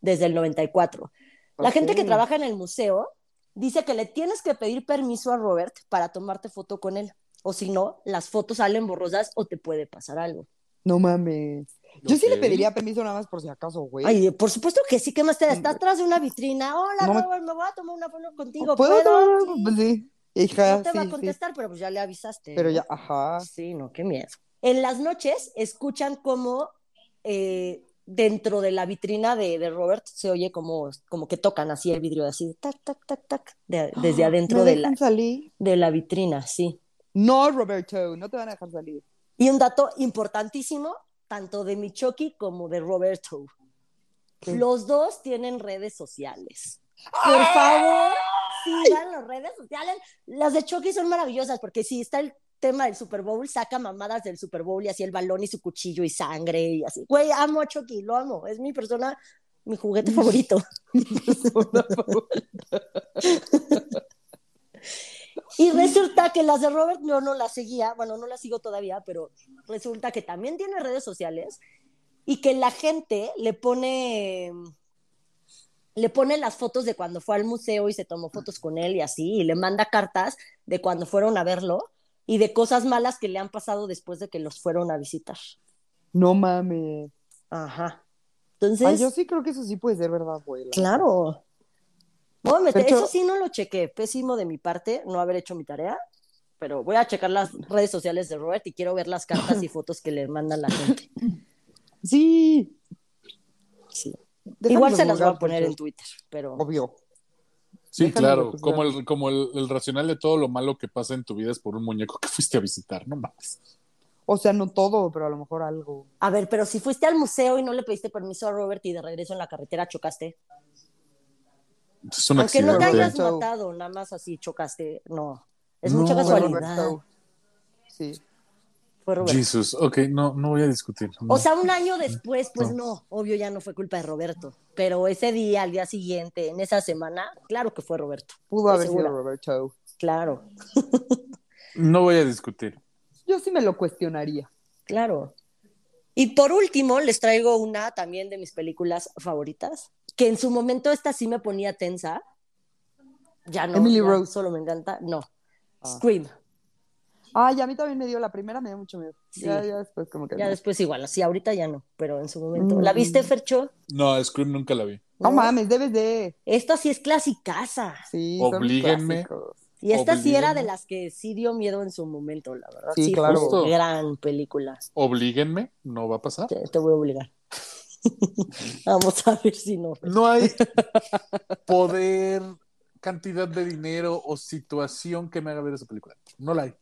desde el 94. La gente que trabaja en el museo dice que le tienes que pedir permiso a Robert para tomarte foto con él. O si no, las fotos salen borrosas o te puede pasar algo. No mames. Yo sí le pediría permiso nada más por si acaso, güey. Ay, por supuesto que sí, ¿qué más te da? Estás atrás de una vitrina. Hola, No Robert, me voy a tomar una foto contigo. ¿Puedo? ¿Puedo? Sí. Pues sí. Hija, No te va a sí. contestar, pero pues ya le avisaste. Pero ya, ajá. Sí, no, qué miedo. En las noches escuchan como eh, dentro de la vitrina de, de Robert se oye como, como que tocan así el vidrio, así, tac, tac, tac, tac, de- desde adentro ¿Me de la, salir? de la vitrina, sí. No, Roberto, no te van a dejar salir. Y un dato importantísimo, tanto de Michoki como de Roberto. Los dos tienen redes sociales. Por favor, sigan las redes sociales. Las de Chucky son maravillosas porque si está el tema del Super Bowl, saca mamadas del Super Bowl y así el balón y su cuchillo y sangre y así. Güey, amo a Chucky, lo amo. Es mi persona, mi juguete favorito. Y resulta que las de Robert yo no las seguía, bueno, no las sigo todavía, pero resulta que también tiene redes sociales y que la gente le pone le pone las fotos de cuando fue al museo y se tomó fotos con él y así, y le manda cartas de cuando fueron a verlo y de cosas malas que le han pasado después de que los fueron a visitar. No mames. Ajá. Entonces, Ay, yo sí creo que eso sí puede ser verdad, güey. la claro. Voy a meter- hecho- eso sí no lo chequé, pésimo de mi parte no haber hecho mi tarea, pero voy a checar las redes sociales de Robert y quiero ver las cartas y fotos que le mandan la gente. Sí. Sí. Déjame Igual se las voy a poner en Twitter, pero Obvio. Sí, Déjame claro, como, el, como el, el racional de todo lo malo que pasa en tu vida es por un muñeco que fuiste a visitar, no mames. O sea, no todo, pero a lo mejor algo. a ver, pero si fuiste al museo y no le pediste permiso a Robert y de regreso en la carretera chocaste, Es un aunque no te hayas matado, nada más así chocaste, no. Es No, mucha casualidad. Roberto. Sí. Fue Roberto. Jesus, ok, no, no voy a discutir. no. O sea, un año después, pues No. no, obvio ya no fue culpa de Roberto, pero ese día, al día siguiente, en esa semana, claro que fue Roberto, Pudo haber sido Roberto. claro, no voy a discutir. Yo sí me lo cuestionaría. claro. Y por último, les traigo una también de mis películas favoritas, que en su momento esta sí me ponía tensa. Ya no, Emily ya Rose. solo me encanta, no. Ah. Scream. Ay, a mí también me dio la primera, me dio mucho miedo. Sí. Ya, ya después como que Ya no. después igual, así ahorita ya no, pero en su momento. Mm. ¿La viste, Fercho? No, Scream nunca la vi. No No. mames, debes de. Esta sí es clasicaza. Sí, Oblíguenme. Y esta sí era de las que sí dio miedo en su momento, la verdad. Sí, Sí, claro. fue gran película. Oblíguenme, no va a pasar. Te, te voy a obligar. Vamos a ver si no. No hay poder, cantidad de dinero o situación que me haga ver esa película. No la hay.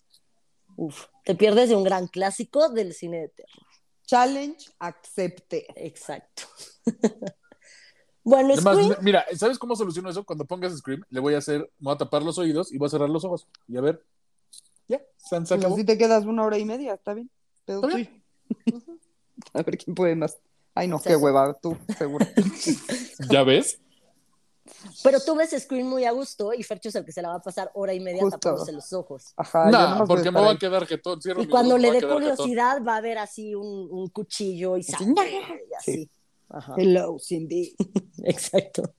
Uf, te pierdes de un gran clásico del cine de terror. Challenge accepte. Exacto. bueno, Además, Scream, mira, ¿sabes cómo soluciono eso? Cuando pongas Scream, le voy a hacer, me voy a tapar los oídos y voy a cerrar los ojos. Y a ver, ya, se han Pues acabó. así te quedas una hora y media, está bien. Pero Está tuyo. A ver quién puede más. Ay, no, qué hueva, tú, seguro. ¿Ya ves? pero tú ves Scream muy a gusto y Fercho es el que se la va a pasar hora y media Justo. tapándose los ojos. Ajá, yo no, porque me voy a quedar jetón. Cierro Y cuando ojos, le dé jetón. curiosidad va a ver así un, un cuchillo y Así, sangre y así. Sí. Ajá. Hello, Cindy. Exacto.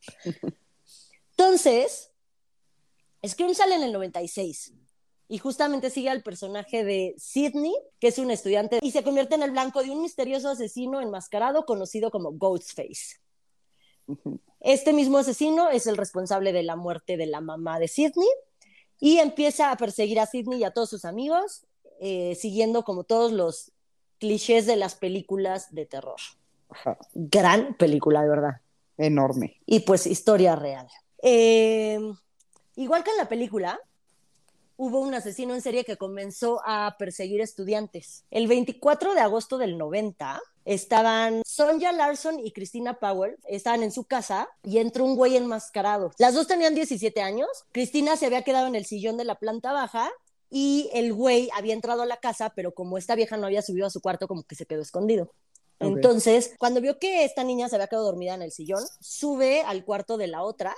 Entonces, Scream sale en el 96 y justamente sigue al personaje de Sidney, que es un estudiante, y se convierte en el blanco de un misterioso asesino enmascarado conocido como Ghostface. Este mismo asesino es el responsable de la muerte de la mamá de Sidney y empieza a perseguir a Sidney y a todos sus amigos, eh, siguiendo como todos los clichés de las películas de terror. Ajá, Gran película, de verdad. enorme. Y pues historia real. Eh, igual que en la película, hubo un asesino en serie que comenzó a perseguir estudiantes. El 24 de agosto del 90 estaban Sonja Larson y Christina Powell, estaban en su casa y entró un güey enmascarado. Las dos tenían 17 años. Cristina se había quedado en el sillón de la planta baja y el güey había entrado a la casa, pero como esta vieja no había subido a su cuarto, como que se quedó escondido. Entonces, cuando vio que esta niña se había quedado dormida en el sillón, sube al cuarto de la otra,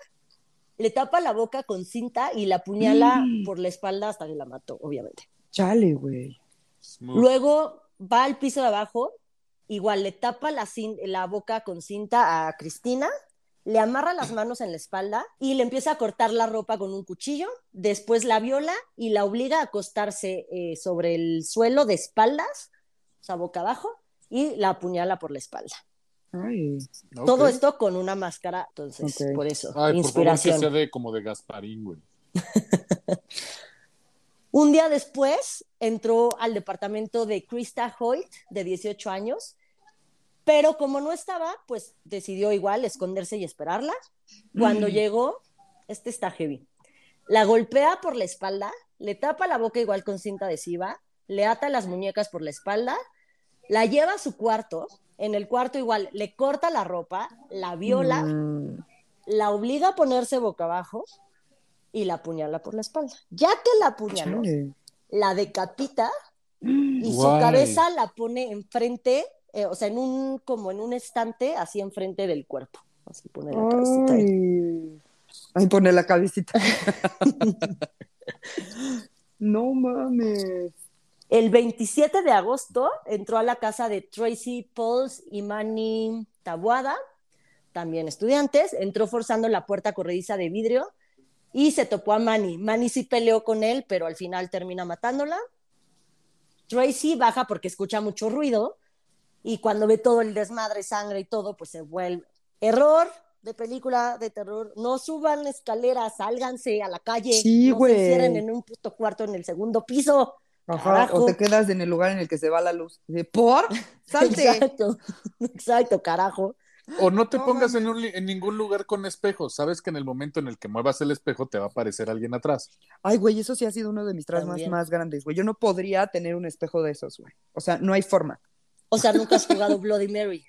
le tapa la boca con cinta y la apuñala Mm. por la espalda hasta que la mató, obviamente. Chale, güey. Luego va al piso de abajo, igual le tapa la, la boca con cinta a Cristina, le amarra las manos en la espalda y le empieza a cortar la ropa con un cuchillo. Después la viola y la obliga a acostarse eh, sobre el suelo de espaldas, o sea, boca abajo, y la apuñala por la espalda. Ay. Todo esto con una máscara, entonces, por eso, Ay, por favor, que inspiración. sea de, como de Gasparín, güey. Un día después entró al departamento de Krista Hoyt, de 18 años, pero como no estaba, pues decidió igual esconderse y esperarla. Cuando llegó, este está heavy. La golpea por la espalda, le tapa la boca igual con cinta adhesiva, le ata las muñecas por la espalda, la lleva a su cuarto, en el cuarto igual le corta la ropa, la viola, Mm, la obliga a ponerse boca abajo y la apuñala por la espalda. Ya que la apuñaló, chale. la decapita y su cabeza la pone enfrente, eh, o sea, en un, como en un estante, así enfrente del cuerpo. Así pone la cabecita ahí. Ay. Ahí pone la cabecita. no mames. El 27 de agosto entró a la casa de Tracy Pauls y Manny Tabuada, también estudiantes, entró forzando la puerta corrediza de vidrio y se topó a Manny. Manny sí peleó con él, pero al final termina matándola. Tracy baja porque escucha mucho ruido y cuando ve todo el desmadre, sangre y todo, pues se vuelve. Error de película de terror. No suban escaleras, sálganse a la calle. Sí, no se encierren en un puto cuarto en el segundo piso. Ajá, Carajo. o te quedas en el lugar en el que se va la luz. De, ¿Por? Salte. Exacto, exacto, carajo. O no te No pongas en, un ningún lugar con espejos. Sabes que en el momento en el que muevas el espejo te va a aparecer alguien atrás. Ay, güey, eso sí ha sido uno de mis traumas más grandes, güey. Yo no podría tener un espejo de esos, güey. O sea, no hay forma. O sea, nunca has jugado Bloody Mary.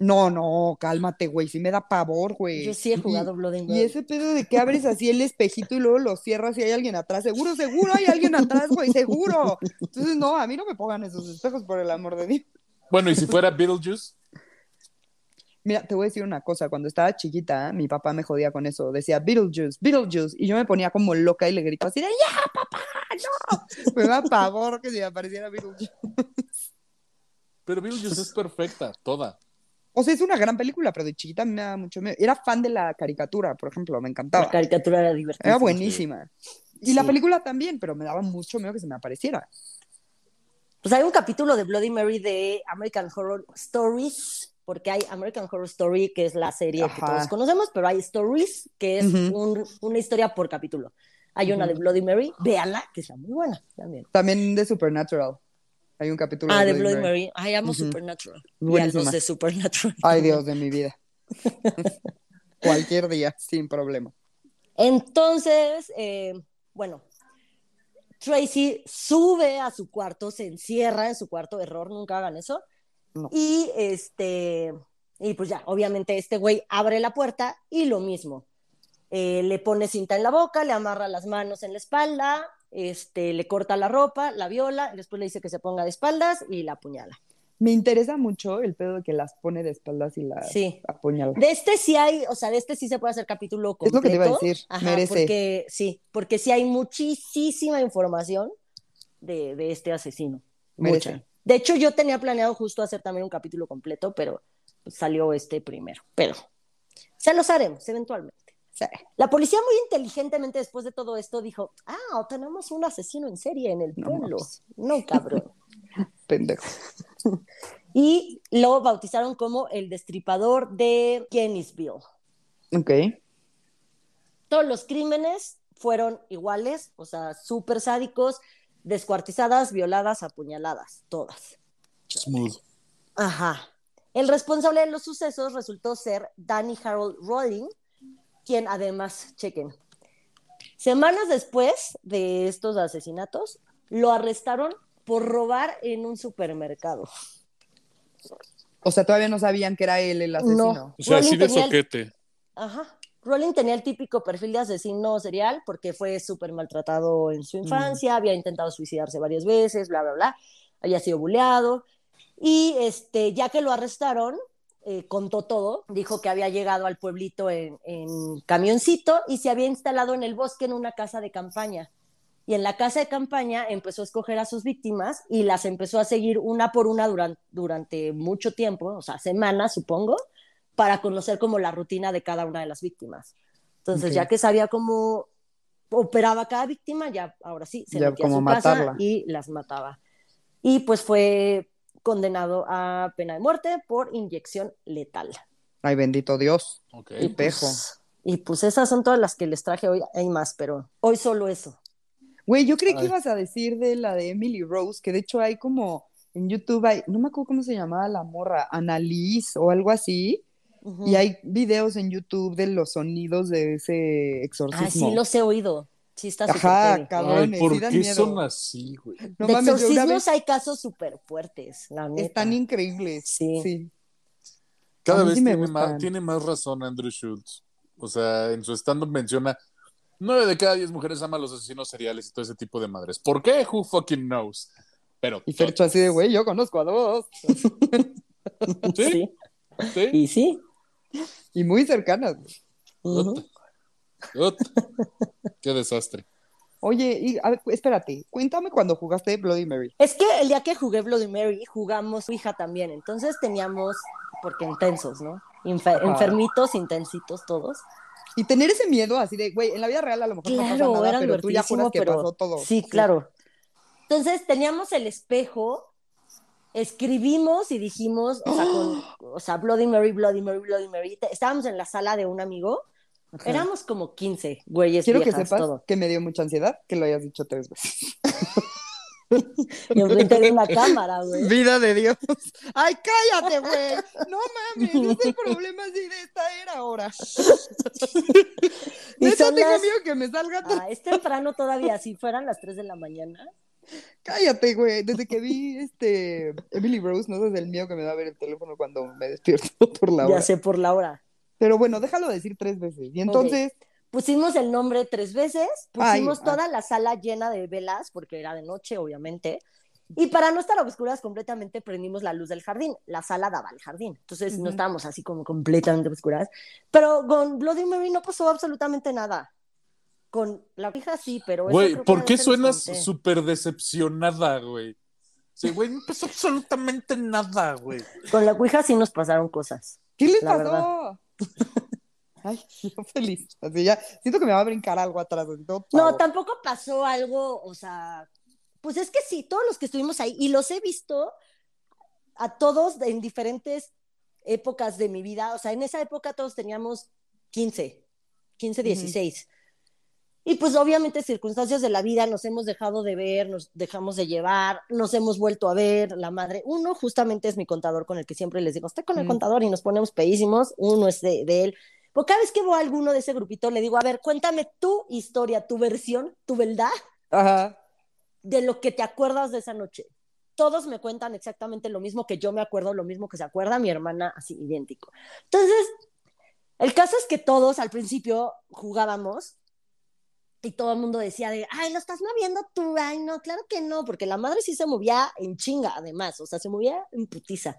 No, no, cálmate, güey. Sí me da pavor, güey. Yo sí he jugado Bloody Y ese pedo de que abres así el espejito y luego lo cierras y hay alguien atrás. Seguro, seguro hay alguien atrás, güey, seguro. Entonces, no, a mí no me pongan esos espejos, por el amor de Dios. Bueno, y si fuera Beetlejuice, Mira, te voy a decir una cosa. Cuando estaba chiquita, mi papá me jodía con eso. Decía Beetlejuice, Beetlejuice. Y yo me ponía como loca y le grito así de ¡Ya, papá! ¡No! Me da pavor que se me apareciera Beetlejuice. pero Beetlejuice es perfecta, toda. O sea, es una gran película, pero de chiquita me da mucho miedo. Era fan de la caricatura, por ejemplo, me encantaba. La caricatura era divertida. Era buenísima. Y la Sí. película también, pero me daba mucho miedo que se me apareciera. Pues hay un capítulo de Bloody Mary de American Horror Stories, porque hay American Horror Story, que es la serie que Ajá. todos conocemos, pero hay Stories, que es Ujú. un- una historia por capítulo. Hay una de Bloody Mary, véanla, que está muy buena también. También de Supernatural. Hay un capítulo Ah, de Bloody Bloody Mary. Mary. Ay, amo. Supernatural. Buenísima. Los de Supernatural. Ay, Dios de mi vida. Cualquier día, sin problema. Entonces, eh, bueno, Tracy sube a su cuarto, se encierra en su cuarto, error, nunca hagan eso. No. Y este, y pues ya, obviamente este güey abre la puerta y lo mismo. Eh, le pone cinta en la boca, le amarra las manos en la espalda, este, le corta la ropa, la viola, y después le dice que se ponga de espaldas y la apuñala. Me interesa mucho el pedo de que las pone de espaldas y las Sí. apuñala. De este sí hay, o sea, de este sí se puede hacer capítulo completo. Es lo que te iba a decir, Ajá, merece. Porque, sí, porque sí hay muchísima información de, de este asesino. Merece. Mucha. De hecho, yo tenía planeado justo hacer también un capítulo completo, pero salió este primero. Pero se los haremos eventualmente. Sí. La policía muy inteligentemente después de todo esto dijo, ah, tenemos un asesino en serie en el pueblo. No, cabrón. Pendejo. y lo bautizaron como el destripador de Kennisville. Ok. todos los crímenes fueron iguales, o sea, súper sádicos, descuartizadas, violadas, apuñaladas, todas. Smooth. Ajá. El responsable de los sucesos resultó ser Danny Harold Rowling, quien además, chequen, semanas después de estos asesinatos, lo arrestaron por robar en un supermercado. O sea, todavía no sabían que era él el asesino. No. O sea, así de tenía el- soquete. Ajá. Rowling tenía el típico perfil de asesino serial porque fue súper maltratado en su infancia, había intentado suicidarse varias veces, bla, bla, bla, había sido buleado. Y este, ya que lo arrestaron, eh, contó todo, dijo que había llegado al pueblito en, en camioncito y se había instalado en el bosque en una casa de campaña. Y en la casa de campaña empezó a escoger a sus víctimas y las empezó a seguir una por una duran- durante mucho tiempo, o sea, semanas, supongo, para conocer como la rutina de cada una de las víctimas. Entonces, ya que sabía cómo operaba cada víctima, ya ahora sí, se Ya metía a su casa y las mataba. Y pues fue condenado a pena de muerte por inyección letal. Ay, bendito Dios. Y pues, y pues esas son todas las que les traje hoy. Hay más, pero hoy solo eso. Güey, yo creí que ibas a decir de la de Emily Rose, que de hecho hay como en YouTube, hay, no me acuerdo cómo se llamaba la morra, Annalise o algo así, y hay videos en YouTube de los sonidos de ese exorcismo. Ah, sí los he oído. Sí está súper Ajá. Ay, ¿por sí dan qué miedo. son así, güey? No de mames, exorcismos vez- hay casos súper fuertes, la neta. están increíbles. Sí. sí. Cada vez sí tiene más, gustan. tiene más razón Andrew Schultz. O sea, en su stand-up menciona nueve de cada diez mujeres aman a los asesinos seriales y todo ese tipo de madres. ¿Por qué? Who fucking knows? Pero Y Fercho así de, güey, yo conozco a dos. ¿Sí? Sí. ¿Sí? Y sí. Y muy cercanas. Ujú. Ut. Qué desastre. Oye, y, a ver, espérate, cuéntame cuando jugaste Bloody Mary. Es que el día que jugué Bloody Mary, jugamos su hija también. Entonces teníamos, porque intensos, ¿no? Enfermitos, intensitos todos. Y tener ese miedo así de, güey, en la vida real a lo mejor no pasa Claro, nada, era pero tú ya divertidísimo, juras que pero pasó todo. sí, claro. Entonces teníamos el espejo, escribimos y dijimos, o sea, con, o sea, Bloody Mary, Bloody Mary, Bloody Mary. Estábamos en la sala de un amigo, Ajá. éramos como 15 güeyes Quiero que viejas, sepas todo. que me dio mucha ansiedad que lo hayas dicho tres veces. Y enfrente de una cámara, güey. Vida de Dios. Ay, cállate, güey. No mames, es el problema así de esta era ahora. Neta, tengo las- miedo que me salga. Ah, es temprano todavía, si fueran las 3 de la mañana. Cállate, güey. Desde que vi este Emily Rose, no sé del miedo que me da ver el teléfono cuando me despierto por la hora. Ya sé por la hora. Pero bueno, déjalo decir tres veces. Y entonces, Pusimos el nombre tres veces, Ay, pusimos ah. toda la sala llena de velas, porque era de noche, obviamente. Y para no estar a oscuras completamente, prendimos la luz del jardín. La sala daba al jardín. Entonces no estábamos así como completamente oscuras. Pero con Bloody Mary no pasó absolutamente nada. Con la hija sí, pero. Güey, ¿por qué suenas súper decepcionada, güey? Sí, güey, no pasó absolutamente nada, güey. Con la Ouija sí nos pasaron cosas. ¿qué les pasó? Ay, yo feliz. Así ya, siento que me va a brincar algo atrás. todo No, tampoco pasó algo, o sea, pues es que sí, todos los que estuvimos ahí, y los he visto a todos en diferentes épocas de mi vida, o sea, en esa época todos teníamos 15, 15, Ujú. 16. Y pues obviamente circunstancias de la vida nos hemos dejado de ver, nos dejamos de llevar, nos hemos vuelto a ver, la madre. Uno justamente es mi contador con el que siempre les digo, estoy con el Mm. contador y nos ponemos pedísimos, uno es de, de él. Porque cada vez que veo a alguno de ese grupito le digo, a ver, cuéntame tu historia, tu versión, tu verdad Ajá. de lo que te acuerdas de esa noche. Todos me cuentan exactamente lo mismo que yo me acuerdo, lo mismo que se acuerda mi hermana, así idéntico. Entonces, el caso es que todos al principio jugábamos y todo el mundo decía de, ay, lo estás moviendo tú, ay, no, claro que no, porque la madre sí se movía en chinga, además, o sea, se movía en putiza.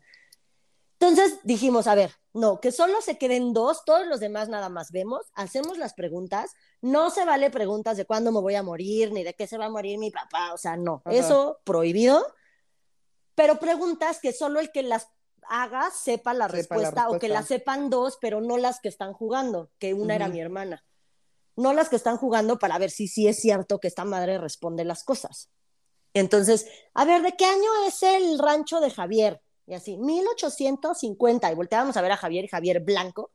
Entonces dijimos, a ver, no, que solo se queden dos, todos los demás nada más vemos, hacemos las preguntas, no se vale preguntas de cuándo me voy a morir, ni de qué se va a morir mi papá, o sea, no, Ajá. eso prohibido, pero preguntas que solo el que las haga sepa la, Sepa la respuesta, o que las sepan dos, pero no las que están jugando, que una era mi hermana. No las que están jugando para ver si sí es cierto que esta madre responde las cosas. Entonces, a ver, ¿de qué año es el rancho de Javier? Y así, 1850. Y volteábamos a ver a Javier y Javier blanco.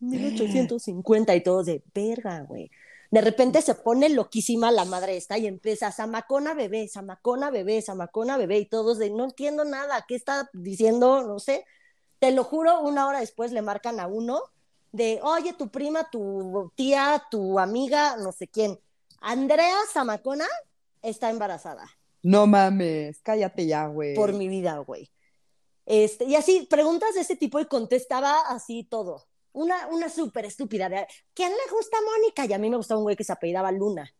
1850 y todos de verga, güey. De repente se pone loquísima la madre esta y empieza, Samacona bebé, Samacona bebé, Samacona bebé, y todos de, no entiendo nada, ¿qué está diciendo? No sé. Te lo juro, una hora después le marcan a uno de, oye, tu prima, tu tía, tu amiga, no sé quién, Andrea Samacona está embarazada. No mames, cállate ya, güey. Por mi vida, güey. Este, y así, preguntas de ese tipo y contestaba así todo. Una, una súper estúpida. De, ¿Quién le gusta a Mónica? Y a mí me gustaba un güey que se apellidaba Luna,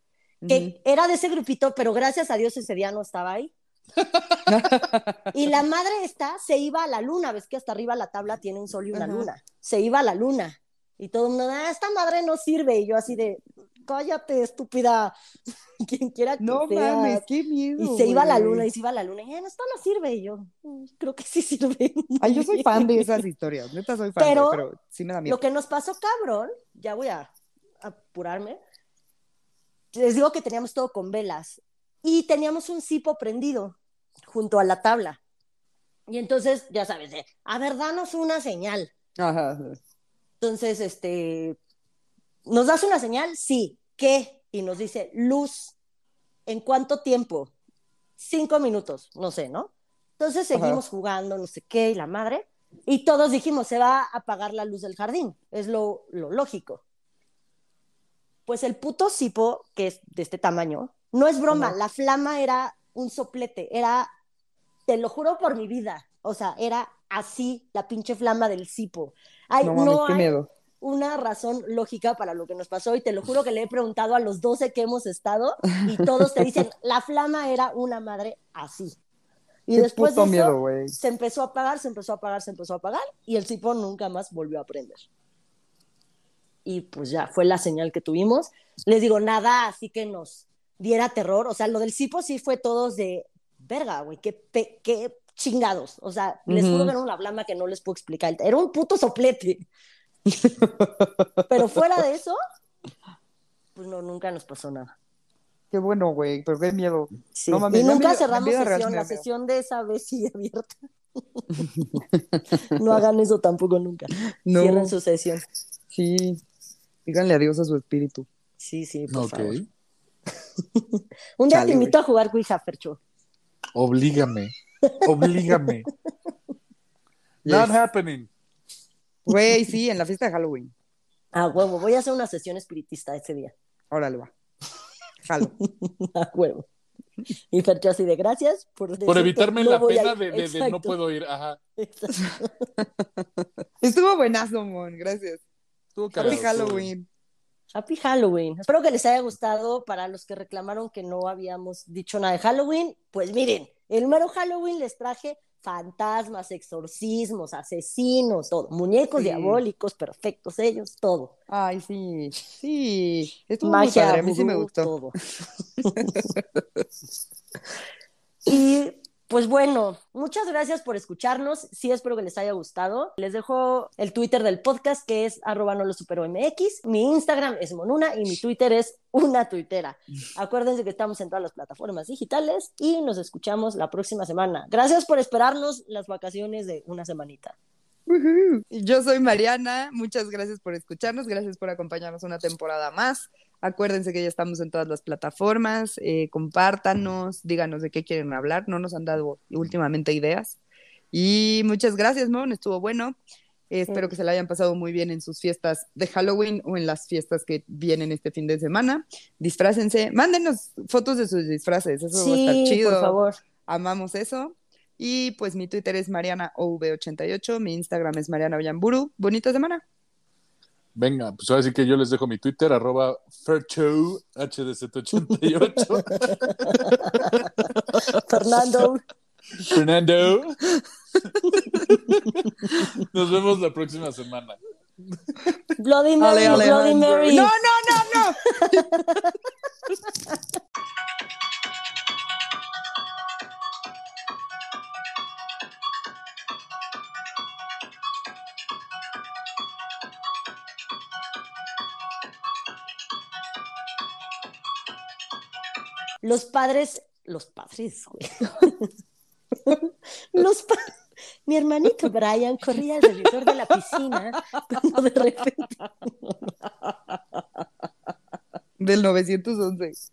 que era de ese grupito, pero gracias a Dios ese día no estaba ahí. y la madre esta se iba a la luna, ves que hasta arriba la tabla tiene un sol y una luna. Se iba a la luna. Y todo el mundo, ah, esta madre no sirve. Y yo así de, cállate, estúpida. Quien quiera que No mames, qué miedo. Y se iba a la luna, y se iba a la luna. Y "Eh, esto no sirve. Y yo, "Mm, creo que sí sirve. Ay, yo soy fan de esas historias, neta soy fan, Pero- güey, pero sí me da miedo. Lo que nos pasó, cabrón, ya voy a apurarme. Les digo que teníamos todo con velas y teníamos un cipo prendido junto a la tabla. Y entonces, ya sabes, de, a ver, danos una señal. Ajá. Entonces, este, ¿nos das una señal? Sí. ¿Qué? Y nos dice, luz. ¿En cuánto tiempo? Cinco minutos, no sé, ¿no? Entonces seguimos jugando, no sé qué, y la madre. Y todos dijimos, se va a apagar la luz del jardín. Es lo, lo lógico. Pues el puto cipo, que es de este tamaño, no es broma, Ajá. la flama era un soplete, era, te lo juro por mi vida, o sea, era así la pinche flama del cipo. Ay, No no, mames, qué hay miedo. una razón lógica para lo que nos pasó y te lo juro que le he preguntado a los 12 que hemos estado y todos te dicen, la flama era una madre así. Y Qué después de eso, miedo, se empezó a apagar, se empezó a apagar, se empezó a apagar y el sifón nunca más volvió a prender. Y pues ya, fue la señal que tuvimos. Les digo, nada, así que nos diera terror. O sea, lo del cipo sí fue todos de, verga, güey, qué, pe- qué chingados. O sea, les juro que era una flama que no les puedo explicar. Era un puto soplete. Pero fuera de eso, pues no, nunca nos pasó nada. Qué bueno, güey, pero qué miedo. Sí. No y nunca cerramos sesión, la sesión de esa vez sigue abierta. no hagan eso tampoco nunca. No. Cierren su sesión. Sí. Díganle adiós a su espíritu. Sí, sí, por Ok. favor. Un día Chale, te invito a jugar Ouija, Fercho. Oblígame. Oblígame. Not happening. Güey, sí, en la fiesta de Halloween. A huevo, voy a hacer una sesión espiritista ese día. Órale, va. Jalo. A huevo. Y Fercho así de gracias por, Por decirte, evitarme no la pena ir". de, de- de no puedo ir. Ajá. Estuvo buenazo, Mon. Gracias. Estuvo Happy Halloween. Happy Halloween. Espero que les haya gustado. Para los que reclamaron que no habíamos dicho nada de Halloween, pues miren, el mero Halloween les traje fantasmas, exorcismos, asesinos, todo. Muñecos Sí. diabólicos, perfectos ellos, todo. Ay, sí. Sí. Estuvo muy Magia, padre. A mí sí me gustó. todo. pues bueno, muchas gracias por escucharnos. Sí, espero que les haya gustado. Les dejo el Twitter del podcast que es arroba no lo supero MX. Mi Instagram es Monuna y mi Twitter es una tuitera. Acuérdense que estamos en todas las plataformas digitales y nos escuchamos la próxima semana. Gracias por esperarnos las vacaciones de una semanita. Yo soy Mariana, muchas gracias por escucharnos, gracias por acompañarnos una temporada más. Acuérdense que ya estamos en todas las plataformas, eh, compártanos, díganos de qué quieren hablar, no nos han dado últimamente ideas. Y muchas gracias, Mon, estuvo bueno. Eh, espero que se la hayan pasado muy bien en sus fiestas de Halloween o en las fiestas que vienen este fin de semana. Disfrácense, mándenos fotos de sus disfraces, eso va a estar Sí, chido. por favor. Amamos eso. Y pues mi Twitter es MarianaOV88, mi Instagram es Mariana Ollamburu. Bonita semana. Venga, pues ahora sí que yo les dejo mi Twitter, arroba Fercho, HDZ88. Fernando. Fernando. Nos vemos la próxima semana. Bloody Mary, Ale, Bloody. Mary. No, no, no, no. Los padres, los padres, güey. Los pa- Mi hermanito Brian corría alrededor de la piscina cuando de repente Del 911.